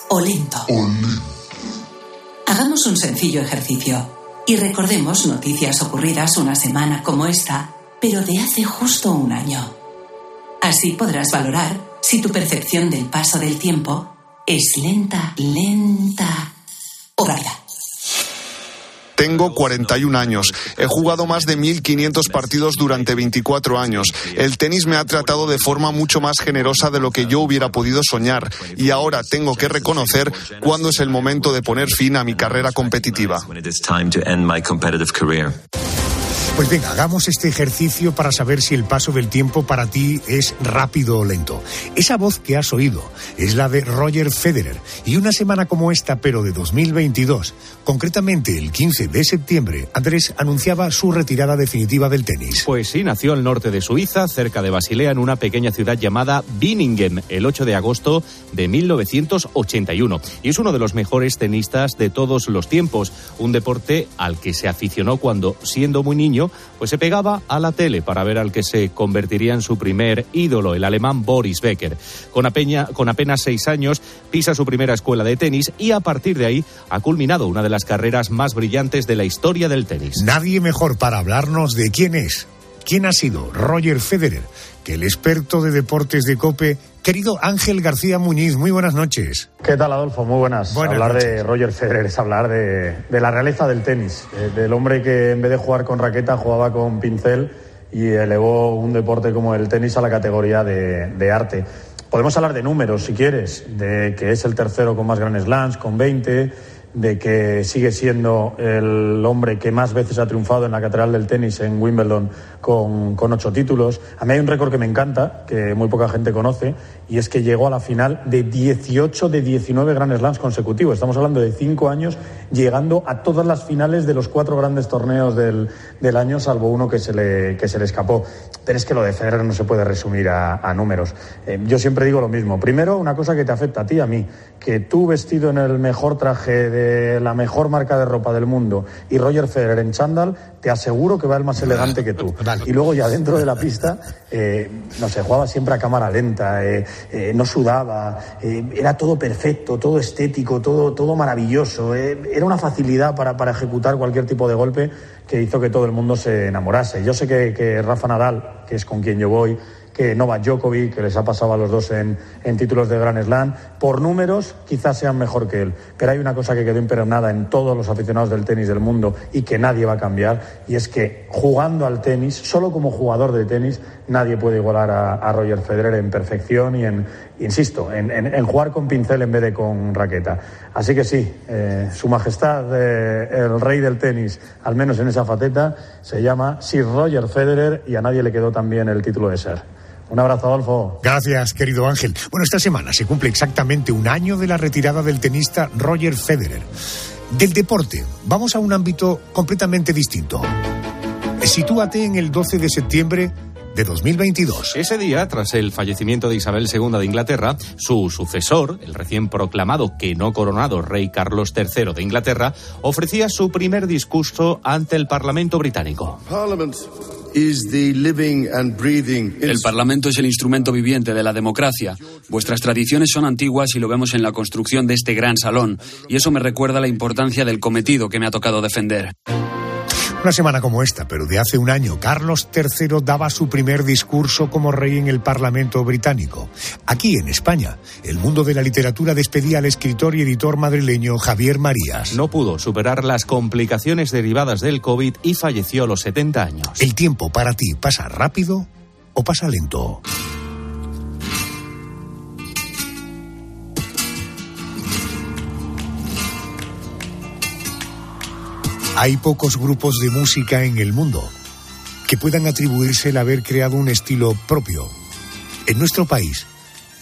o lento? Hagamos un sencillo ejercicio y recordemos noticias ocurridas una semana como esta, pero de hace justo un año. Así podrás valorar si tu percepción del paso del tiempo es lenta, lenta o rápida.
Tengo 41 años. He jugado más de 1.500 partidos durante 24 años. El tenis me ha tratado de forma mucho más generosa de lo que yo hubiera podido soñar. Y ahora tengo que reconocer cuándo es el momento de poner fin a mi carrera competitiva.
Pues venga, hagamos este ejercicio para saber si el paso del tiempo para ti es rápido o lento. Esa voz que has oído es la de Roger Federer. Y una semana como esta, pero de 2022, concretamente el 15 de septiembre, Andrés anunciaba su retirada definitiva del tenis.
Pues sí, nació al norte de Suiza, cerca de Basilea, en una pequeña ciudad llamada Binningen, el 8 de agosto de 1981. Y es uno de los mejores tenistas de todos los tiempos, un deporte al que se aficionó cuando, siendo muy niño, pues se pegaba a la tele para ver al que se convertiría en su primer ídolo, el alemán Boris Becker. Con, con apenas seis años pisa su primera escuela de tenis y a partir de ahí ha culminado una de las carreras más brillantes de la historia del tenis.
Nadie mejor para hablarnos de quién es, quién ha sido Roger Federer, que el experto de deportes de COPE, querido Ángel García Muñiz. Muy buenas noches.
¿Qué tal, Adolfo? Muy buenas.
Buenas
hablar de. Roger Federer es hablar de, de la realeza del tenis, eh, del hombre que en vez de jugar con raqueta jugaba con pincel y elevó un deporte como el tenis a la categoría de, de arte. Podemos hablar de números, si quieres, de que es el tercero con más Grand Slams, con 20, de que sigue siendo el hombre que más veces ha triunfado en la Catedral del Tenis en Wimbledon con, con ocho títulos. A mí hay un récord que me encanta, que muy poca gente conoce, y es que llegó a la final de 18 de 19 Grand Slams consecutivos. Estamos hablando de cinco años llegando a todas las finales de los cuatro grandes torneos del, del año, salvo uno que se, le, que se le escapó. Pero es que lo de Federer no se puede resumir a, a números. Eh, yo siempre digo lo mismo. Primero, una cosa que te afecta a ti, a mí, que tú vestido en el mejor traje de la mejor marca de ropa del mundo y Roger Federer en chándal, te aseguro que va el más elegante que tú. Y luego ya dentro de la pista, eh, no sé, jugaba siempre a cámara lenta, eh, eh, no sudaba, eh, era todo perfecto, todo estético, todo, todo maravilloso. eh, era una facilidad para, para ejecutar cualquier tipo de golpe que hizo que todo el mundo se enamorase. Yo sé que, que Rafa Nadal, que es con quien yo voy, que Novak Djokovic, que les ha pasado a los dos en, en títulos de Grand Slam, por números quizás sean mejor que él. Pero hay una cosa que quedó impregnada en todos los aficionados del tenis del mundo y que nadie va a cambiar, y es que jugando al tenis, solo como jugador de tenis, nadie puede igualar a, Roger Federer en perfección y en, insisto, en, jugar con pincel en vez de con raqueta. Así que sí, eh, Su Majestad, eh, el rey del tenis, al menos en esa faceta, se llama Sir Roger Federer y a nadie le quedó tan bien el título de ser. Un abrazo, Adolfo.
Gracias, querido Ángel. Bueno, esta semana se cumple exactamente un año de la retirada del tenista Roger Federer. Del deporte, vamos a un ámbito completamente distinto. Sitúate en el 12 de septiembre de 2022.
Ese día, tras el fallecimiento de Isabel II de Inglaterra, su sucesor, el recién proclamado que no coronado rey Carlos III de Inglaterra, ofrecía su primer discurso ante el Parlamento británico.
Parliament
El Parlamento es el instrumento viviente de la democracia. Vuestras tradiciones son antiguas y lo vemos en la construcción de este gran salón. Y eso me recuerda la importancia del cometido que me ha tocado defender.
Una semana como esta, pero de hace un año, Carlos III daba su primer discurso como rey en el Parlamento británico. Aquí, en España, el mundo de la literatura despedía al escritor y editor madrileño Javier Marías.
No pudo superar las complicaciones derivadas del COVID y falleció a los 70 años.
¿El tiempo para ti pasa rápido o pasa lento? Hay pocos grupos de música en el mundo que puedan atribuirse el haber creado un estilo propio. En nuestro país,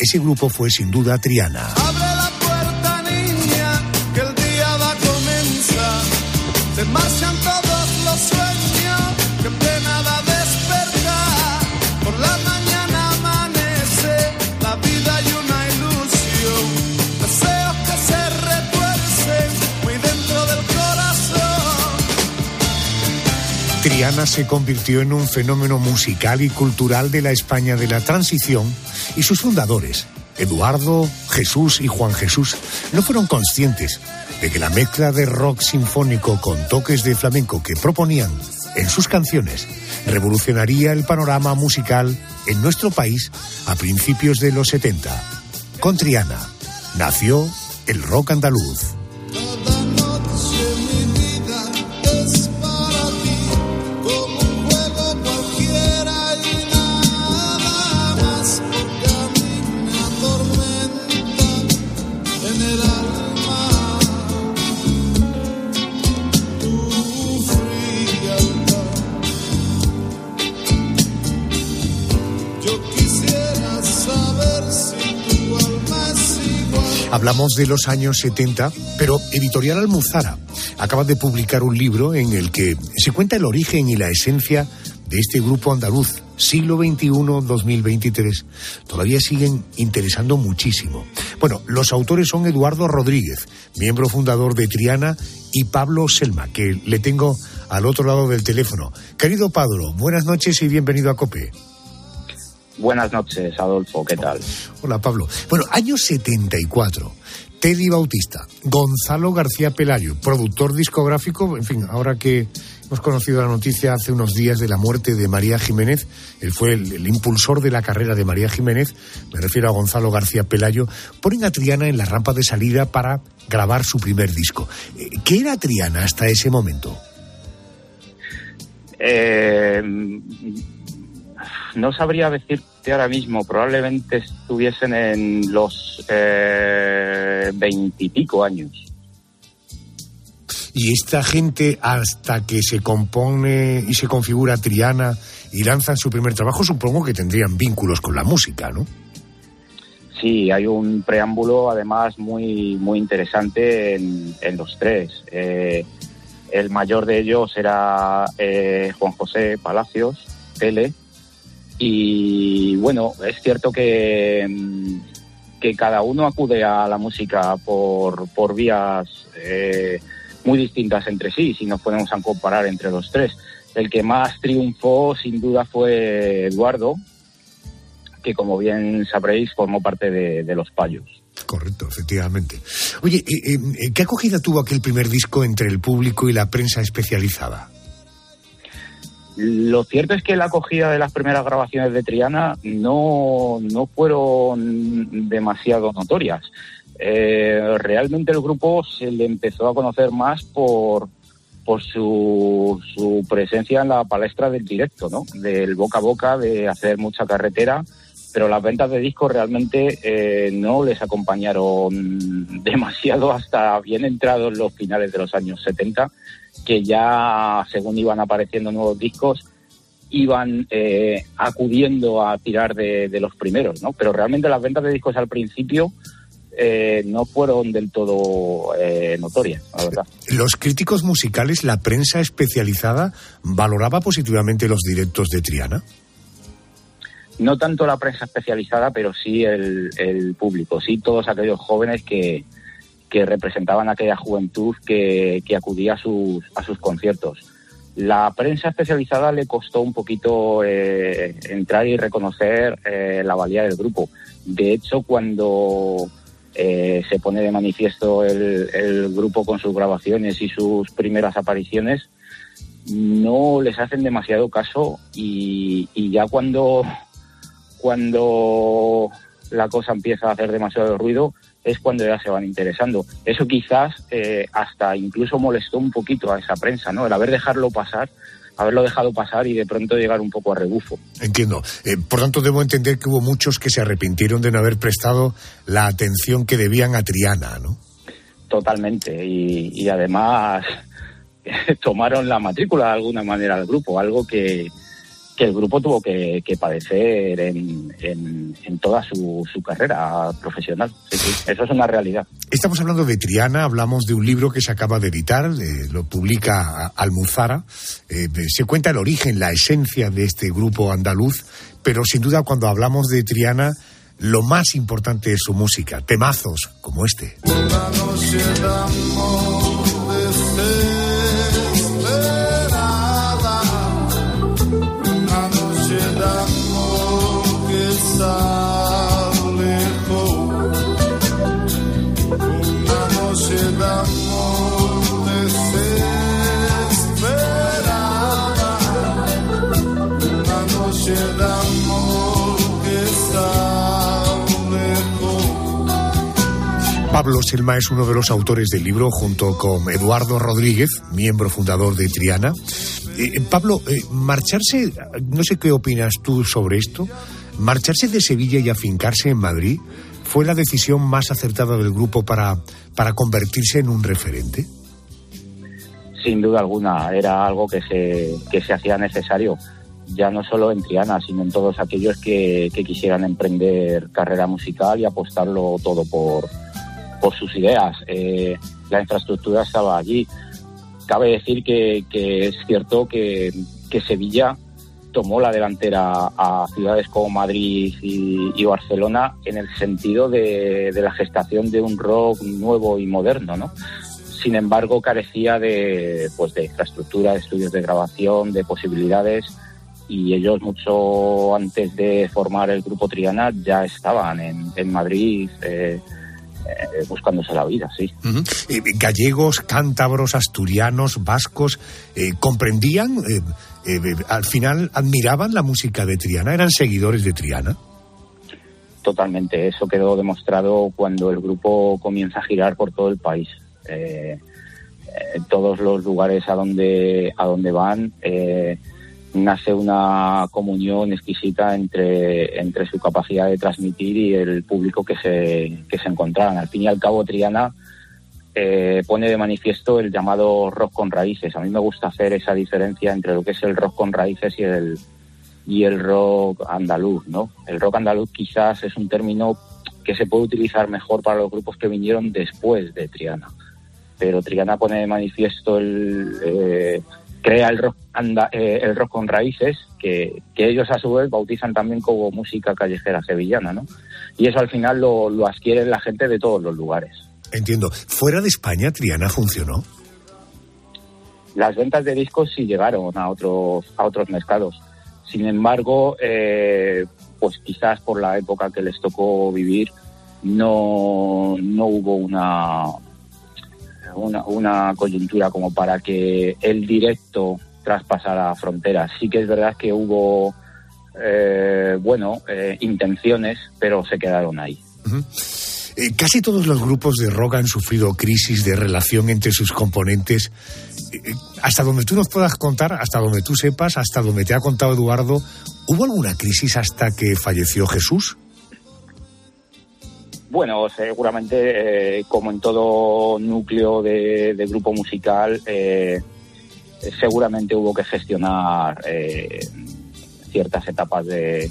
ese grupo fue sin duda Triana.
Abre la puerta, niña, que el día va a comenzar.
Triana se convirtió en un fenómeno musical y cultural de la España de la transición y sus fundadores, Eduardo, Jesús y Juan Jesús, no fueron conscientes de que la mezcla de rock sinfónico con toques de flamenco que proponían en sus canciones revolucionaría el panorama musical en nuestro país a principios de los 70. Con Triana nació el rock andaluz. Hablamos de los años 70, pero Editorial Almuzara acaba de publicar un libro en el que se cuenta el origen y la esencia de este grupo andaluz, siglo XXI-2023. Todavía siguen interesando muchísimo. Bueno, los autores son Eduardo Rodríguez, miembro fundador de Triana, y Pablo Selma, que le tengo al otro lado del teléfono. Querido Pablo, buenas noches y bienvenido a COPE.
Buenas noches, Adolfo, ¿qué tal?
Hola Pablo. Bueno, año 74. Teddy Bautista, Gonzalo García Pelayo, productor discográfico, en fin, ahora que hemos conocido la noticia hace unos días de la muerte de María Jiménez, él fue el, el impulsor de la carrera de María Jiménez, me refiero a Gonzalo García Pelayo, ponen a Triana en la rampa de salida para grabar su primer disco. Eh, ¿Qué era Triana hasta ese momento?
Eh, no sabría decirte ahora mismo, probablemente estuviesen en los eh, veintipico años.
Y esta gente, hasta que se compone y se configura Triana y lanzan su primer trabajo, supongo que tendrían vínculos con la música, ¿no?
Sí, hay un preámbulo además muy, muy interesante en, en los tres. Eh, el mayor de ellos era eh, Juan José Palacios, Tele, y bueno, es cierto que, mm, que cada uno acude a la música por, por vías eh, muy distintas entre sí, si nos ponemos a comparar entre los tres. El que más triunfó sin duda fue Eduardo, que como bien sabréis formó parte de, de Los Payos.
Correcto, efectivamente. Oye, eh, eh, ¿qué acogida tuvo aquel primer disco entre el público y la prensa especializada?
Lo cierto es que la acogida de las primeras grabaciones de Triana no, no fueron demasiado notorias. Eh, realmente el grupo se le empezó a conocer más por, por su, su presencia en la palestra del directo, ¿no? Del boca a boca, de hacer mucha carretera, pero las ventas de discos realmente eh, no les acompañaron demasiado hasta bien entrados los finales de los años 70, que ya según iban apareciendo nuevos discos, iban eh, acudiendo a tirar de, los primeros, ¿no? Pero realmente las ventas de discos al principio eh, no fueron del todo eh, notorias, la verdad.
Los críticos musicales, la prensa especializada, valoraba positivamente los directos de Triana.
No tanto la prensa especializada, pero sí el, el público, sí todos aquellos jóvenes que, que representaban aquella juventud que, que acudía a sus, a sus conciertos. La prensa especializada le costó un poquito eh, entrar y reconocer eh, la valía del grupo. De hecho, cuando eh, se pone de manifiesto el, el grupo con sus grabaciones y sus primeras apariciones, no les hacen demasiado caso y, y ya cuando, cuando la cosa empieza a hacer demasiado ruido es cuando ya se van interesando. Eso quizás eh, hasta incluso molestó un poquito a esa prensa, ¿no? El haber dejarlo pasar, haberlo dejado pasar y de pronto llegar un poco a rebufo.
Entiendo. Eh, por tanto, debo entender que hubo muchos que se arrepintieron de no haber prestado la atención que debían a Triana, ¿no?
Totalmente. Y, y además, tomaron la matrícula de alguna manera al grupo, algo que, que el grupo tuvo que, que padecer en, en, en toda su, su carrera profesional. Sí, sí, eso es una realidad.
Estamos hablando de Triana, hablamos de un libro que se acaba de editar, eh, lo publica Almuzara. Eh, se cuenta el origen, la esencia de este grupo andaluz, pero sin duda cuando hablamos de Triana, lo más importante es su música, temazos como este.
Una noche de amor desesperada,
Pablo Selma es uno de los autores del libro junto con Eduardo Rodríguez, miembro fundador de Triana. Eh, Pablo, eh, marcharse, no sé qué opinas tú sobre esto, marcharse de Sevilla y afincarse en Madrid fue la decisión más acertada del grupo para, para convertirse en un referente.
Sin duda alguna, era algo que se, que se hacía necesario, ya no solo en Triana, sino en todos aquellos que, quisieran emprender carrera musical y apostarlo todo por, por sus ideas. Eh, la infraestructura estaba allí. Cabe decir que, que es cierto que, que Sevilla tomó la delantera a ciudades como Madrid y, Barcelona en el sentido de, la gestación de un rock nuevo y moderno, ¿no? Sin embargo, carecía de, pues, de infraestructura, de estudios de grabación, de posibilidades y ellos mucho antes de formar el grupo Triana ya estaban en, Madrid eh, eh, buscándose la vida, sí.
Eh, gallegos, cántabros, asturianos, vascos, eh, ¿comprendían? Eh, eh, al final, ¿admiraban la música de Triana? ¿Eran seguidores de Triana?
Totalmente, eso quedó demostrado cuando el grupo comienza a girar por todo el país. Eh, eh, todos los lugares a donde a donde van eh, nace una comunión exquisita entre entre su capacidad de transmitir y el público que se que se encontraban. Al fin y al cabo, Triana eh, pone de manifiesto el llamado rock con raíces. A mí me gusta hacer esa diferencia entre lo que es el rock con raíces y el y el rock andaluz, ¿no? El rock andaluz quizás es un término que se puede utilizar mejor para los grupos que vinieron después de Triana. Pero Triana pone de manifiesto el eh, crea el rock anda- eh, el rock con raíces que, que ellos a su vez bautizan también como música callejera sevillana, ¿no? Y eso al final lo, lo adquiere la gente de todos los lugares.
Entiendo. ¿Fuera de España Triana funcionó?
las ventas de discos sí llegaron a otros a otros mercados. Sin embargo, eh, pues quizás por la época que les tocó vivir no, no hubo una, una una coyuntura como para que el directo traspasara fronteras. Sí que es verdad que hubo eh, bueno eh, intenciones, pero se quedaron ahí.
Eh, casi todos los grupos de rock han sufrido crisis de relación entre sus componentes. Eh, eh, hasta donde tú nos puedas contar, hasta donde tú sepas, hasta donde te ha contado Eduardo, ¿hubo alguna crisis hasta que falleció Jesús?
Bueno, seguramente, como en todo núcleo de, grupo musical, seguramente hubo que gestionar ciertas etapas de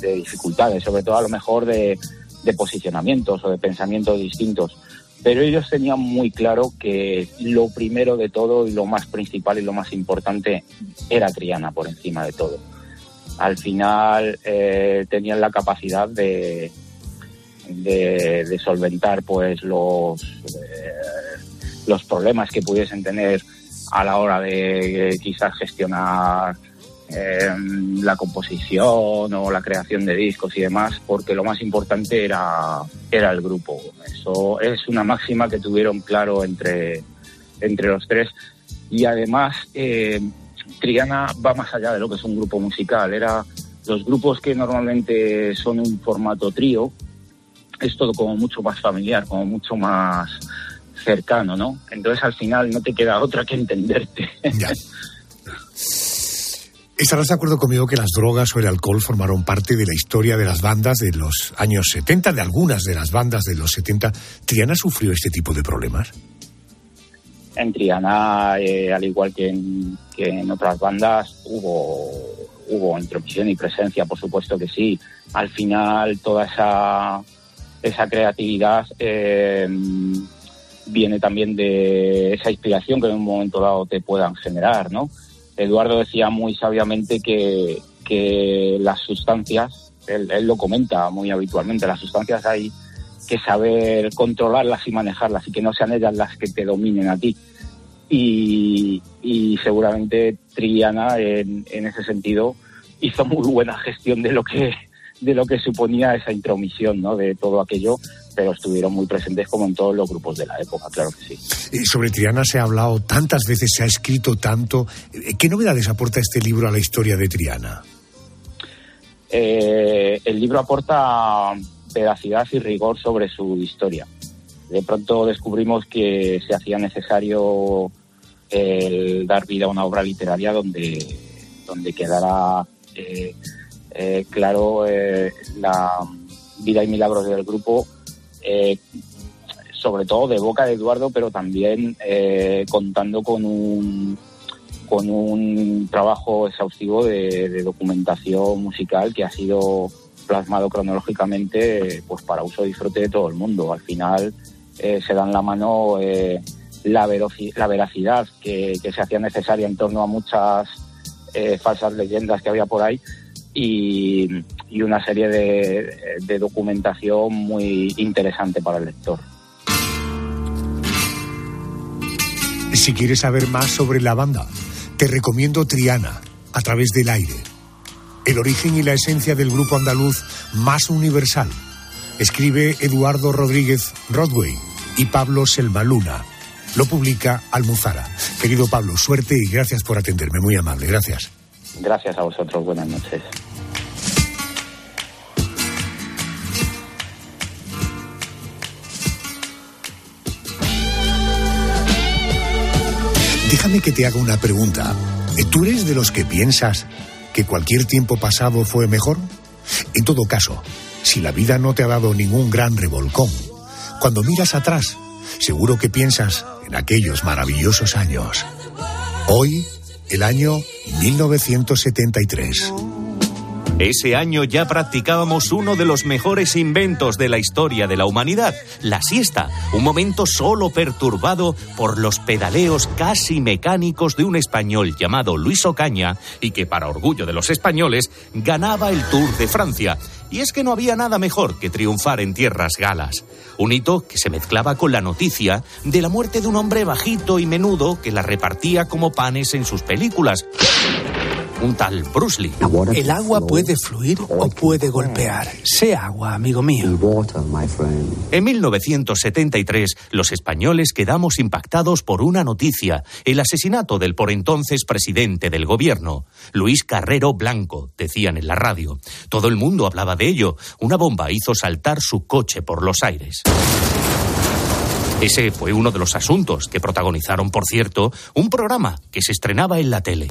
dificultades, sobre todo a lo mejor de, de posicionamientos o de pensamientos distintos. Pero ellos tenían muy claro que lo primero de todo y lo más principal y lo más importante era Triana por encima de todo. Al final eh, tenían la capacidad de, solventar pues los eh, los problemas que pudiesen tener a la hora de eh, quizás gestionar eh, la composición o la creación de discos y demás, porque lo más importante era, era el grupo. Eso es una máxima que tuvieron claro entre, entre los tres. Y además, eh, Triana va más allá de lo que es un grupo musical. Era los grupos que normalmente son un formato trío, es todo como mucho más familiar, como mucho más cercano, ¿no? Entonces al final no te queda otra que entenderte.
Estarás de acuerdo conmigo que las drogas o el alcohol formaron parte de la historia de las bandas de los años 70, de algunas de las bandas de los 70. ¿Triana sufrió este tipo de problemas?
en Triana, eh, al igual que en, otras bandas, hubo, hubo intromisión y presencia, por supuesto que sí. Al final, toda esa, esa creatividad eh, viene también de esa inspiración que en un momento dado te puedan generar, ¿no? Eduardo decía muy sabiamente que, que las sustancias, él, él lo comenta muy habitualmente, las sustancias hay que saber controlarlas y manejarlas y que no sean ellas las que te dominen a ti. Y, seguramente Triana en, en ese sentido hizo muy buena gestión de lo que de lo que suponía esa intromisión ¿no? de todo aquello, pero estuvieron muy presentes como en todos los grupos de la época, claro que sí.
Eh, sobre Triana se ha hablado tantas veces, se ha escrito tanto. Eh, ¿Qué novedades aporta este libro a la historia de Triana?
Eh, el libro aporta veracidad y rigor sobre su historia. De pronto descubrimos que se hacía necesario el dar vida a una obra literaria donde, donde quedara eh, eh, claro la vida y milagros del grupo, eh, sobre todo de boca de Eduardo, pero también eh, contando con un con un trabajo exhaustivo de, documentación musical que ha sido plasmado cronológicamente pues para uso y disfrute de todo el mundo. Al final eh, se dan la mano eh, la, la veracidad que, que se hacía necesaria en torno a muchas falsas leyendas que había por ahí y, y una serie de, de documentación muy interesante para el lector.
Si quieres saber más sobre la banda, te recomiendo Triana, a través del aire. El origen y la esencia del grupo andaluz más universal. Escribe Eduardo Rodríguez Rodway y Pablo Selmaluna. Lo publica Almuzara. Querido Pablo, suerte y gracias por atenderme. Muy amable, gracias.
Gracias a vosotros, buenas noches.
Déjame que te haga una pregunta. ¿Tú eres de los que piensas que cualquier tiempo pasado fue mejor? En todo caso, si la vida no te ha dado ningún gran revolcón, cuando miras atrás, seguro que piensas en aquellos maravillosos años. Hoy, el año 1973.
Ese año ya practicábamos uno de los mejores inventos de la historia de la humanidad, la siesta, un momento solo perturbado por los pedaleos casi mecánicos de un español llamado Luis Ocaña y que para orgullo de los españoles ganaba el Tour de Francia. Y es que no había nada mejor que triunfar en tierras galas. Un hito que se mezclaba con la noticia de la muerte de un hombre bajito y menudo que la repartía como panes en sus películas. Un tal Bruce Lee.
El agua puede fluir o puede golpear. Sé agua, amigo mío.
En 1973, los españoles quedamos impactados por una noticia, el asesinato del por entonces presidente del gobierno, Luis Carrero Blanco, decían en la radio. Todo el mundo hablaba de ello. Una bomba hizo saltar su coche por los aires. Ese fue uno de los asuntos que protagonizaron, por cierto, un programa que se estrenaba en la tele.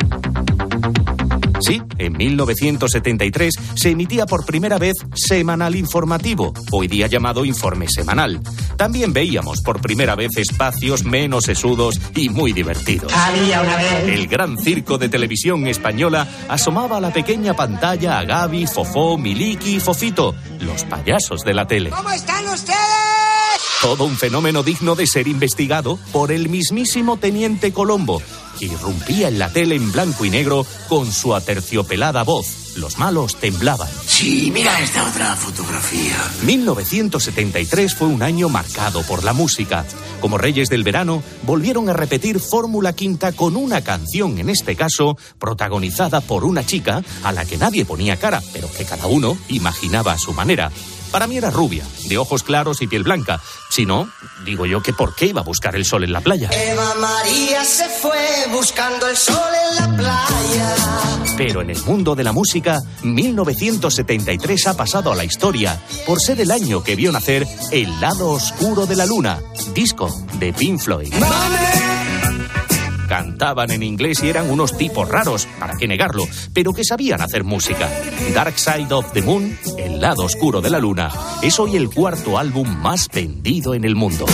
Sí, en 1973 se emitía por primera vez Semanal Informativo, hoy día llamado Informe Semanal. También veíamos por primera vez espacios menos sesudos y muy divertidos.
Había una vez.
El gran circo de televisión española asomaba a la pequeña pantalla a Gaby, Fofó, Miliki y Fofito, los payasos de la tele.
¿Cómo están ustedes?
Todo un fenómeno digno de ser investigado por el mismísimo Teniente Colombo, que irrumpía en la tele en blanco y negro con su aterciopelada voz. Los malos temblaban.
Sí, mira esta otra fotografía.
1973 fue un año marcado por la música. Como Reyes del Verano, volvieron a repetir Fórmula Quinta con una canción, en este caso, protagonizada por una chica a la que nadie ponía cara, pero que cada uno imaginaba a su manera. Para mí era rubia, de ojos claros y piel blanca. Si no, digo yo que por qué iba a buscar el sol en la playa.
Eva María se fue buscando el sol en la playa.
Pero en el mundo de la música, 1973 ha pasado a la historia por ser el año que vio nacer El lado oscuro de la luna, disco de Pink Floyd. Cantaban en inglés y eran unos tipos raros, para qué negarlo, pero que sabían hacer música. Dark Side of the Moon, El lado oscuro de la luna, es hoy el cuarto álbum más vendido en el mundo.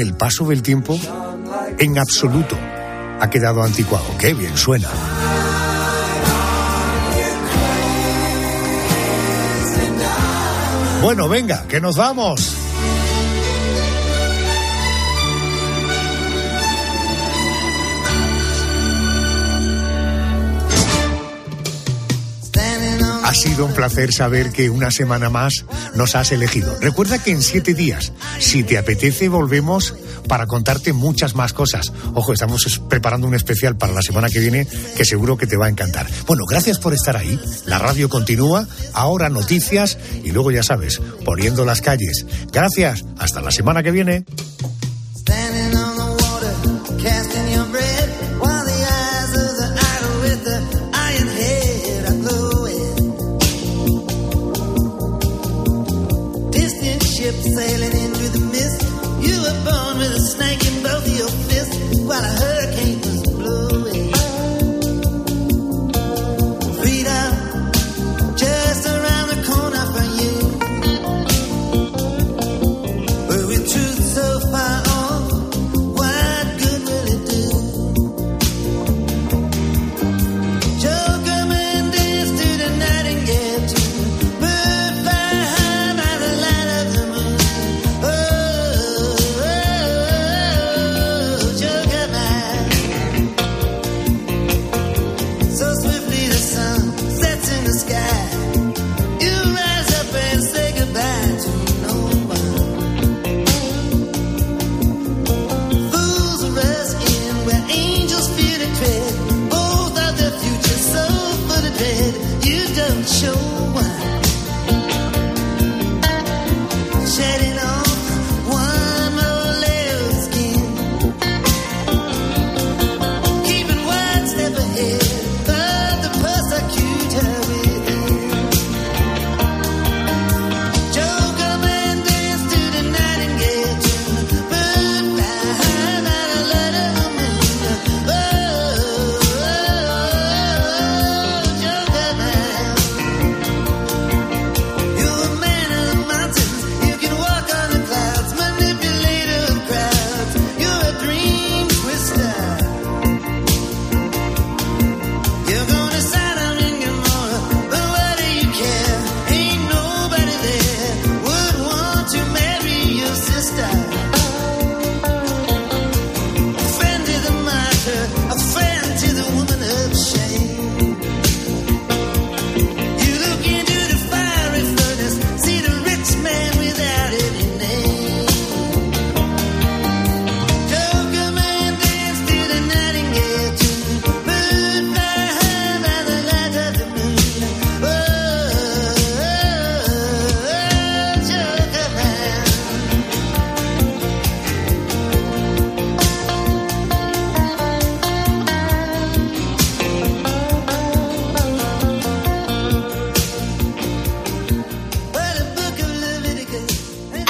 El paso del tiempo, en absoluto, ha quedado anticuado. Qué bien suena. Bueno, venga, que nos vamos. Ha sido un placer saber que una semana más nos has elegido. Recuerda que en siete días, si te apetece, volvemos para contarte muchas más cosas. Ojo, estamos es- preparando un especial para la semana que viene que seguro que te va a encantar. Bueno, gracias por estar ahí. La radio continúa, ahora noticias y luego ya sabes, poniendo las calles. Gracias, hasta la semana que viene.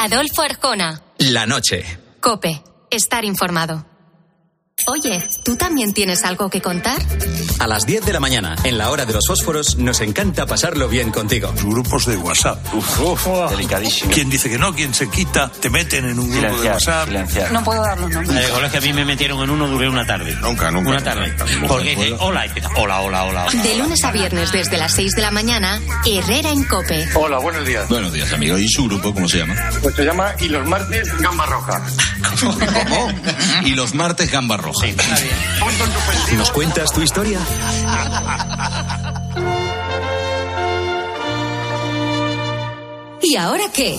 Adolfo Arjona.
La noche.
Cope. Estar informado. Oye, ¿tú también tienes algo que contar?
A las 10 de la mañana, en la hora de los fósforos, nos encanta pasarlo bien contigo.
Grupos de WhatsApp. delicadísimo. ¿Quién dice que no? ¿Quién se quita? Te meten en un grupo de WhatsApp.
No puedo dar los nombres.
En el colegio a mí me metieron en uno, duré una tarde.
Nunca, nunca.
Una tarde. Porque dice, hola, hola, hola, hola. hola.
De lunes a viernes desde las 6 de la mañana, Herrera en Cope.
Hola, buenos días.
Buenos días, amigo. ¿Y su grupo cómo se llama?
Pues se llama Y los martes Gamba Roja.
¿Cómo? Y los martes gamba roja.
¿Nos cuentas tu historia?
¿Y ahora qué?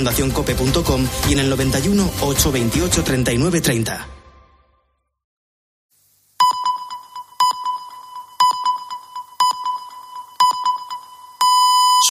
fundacioncope.com y en el 91 828 39 30.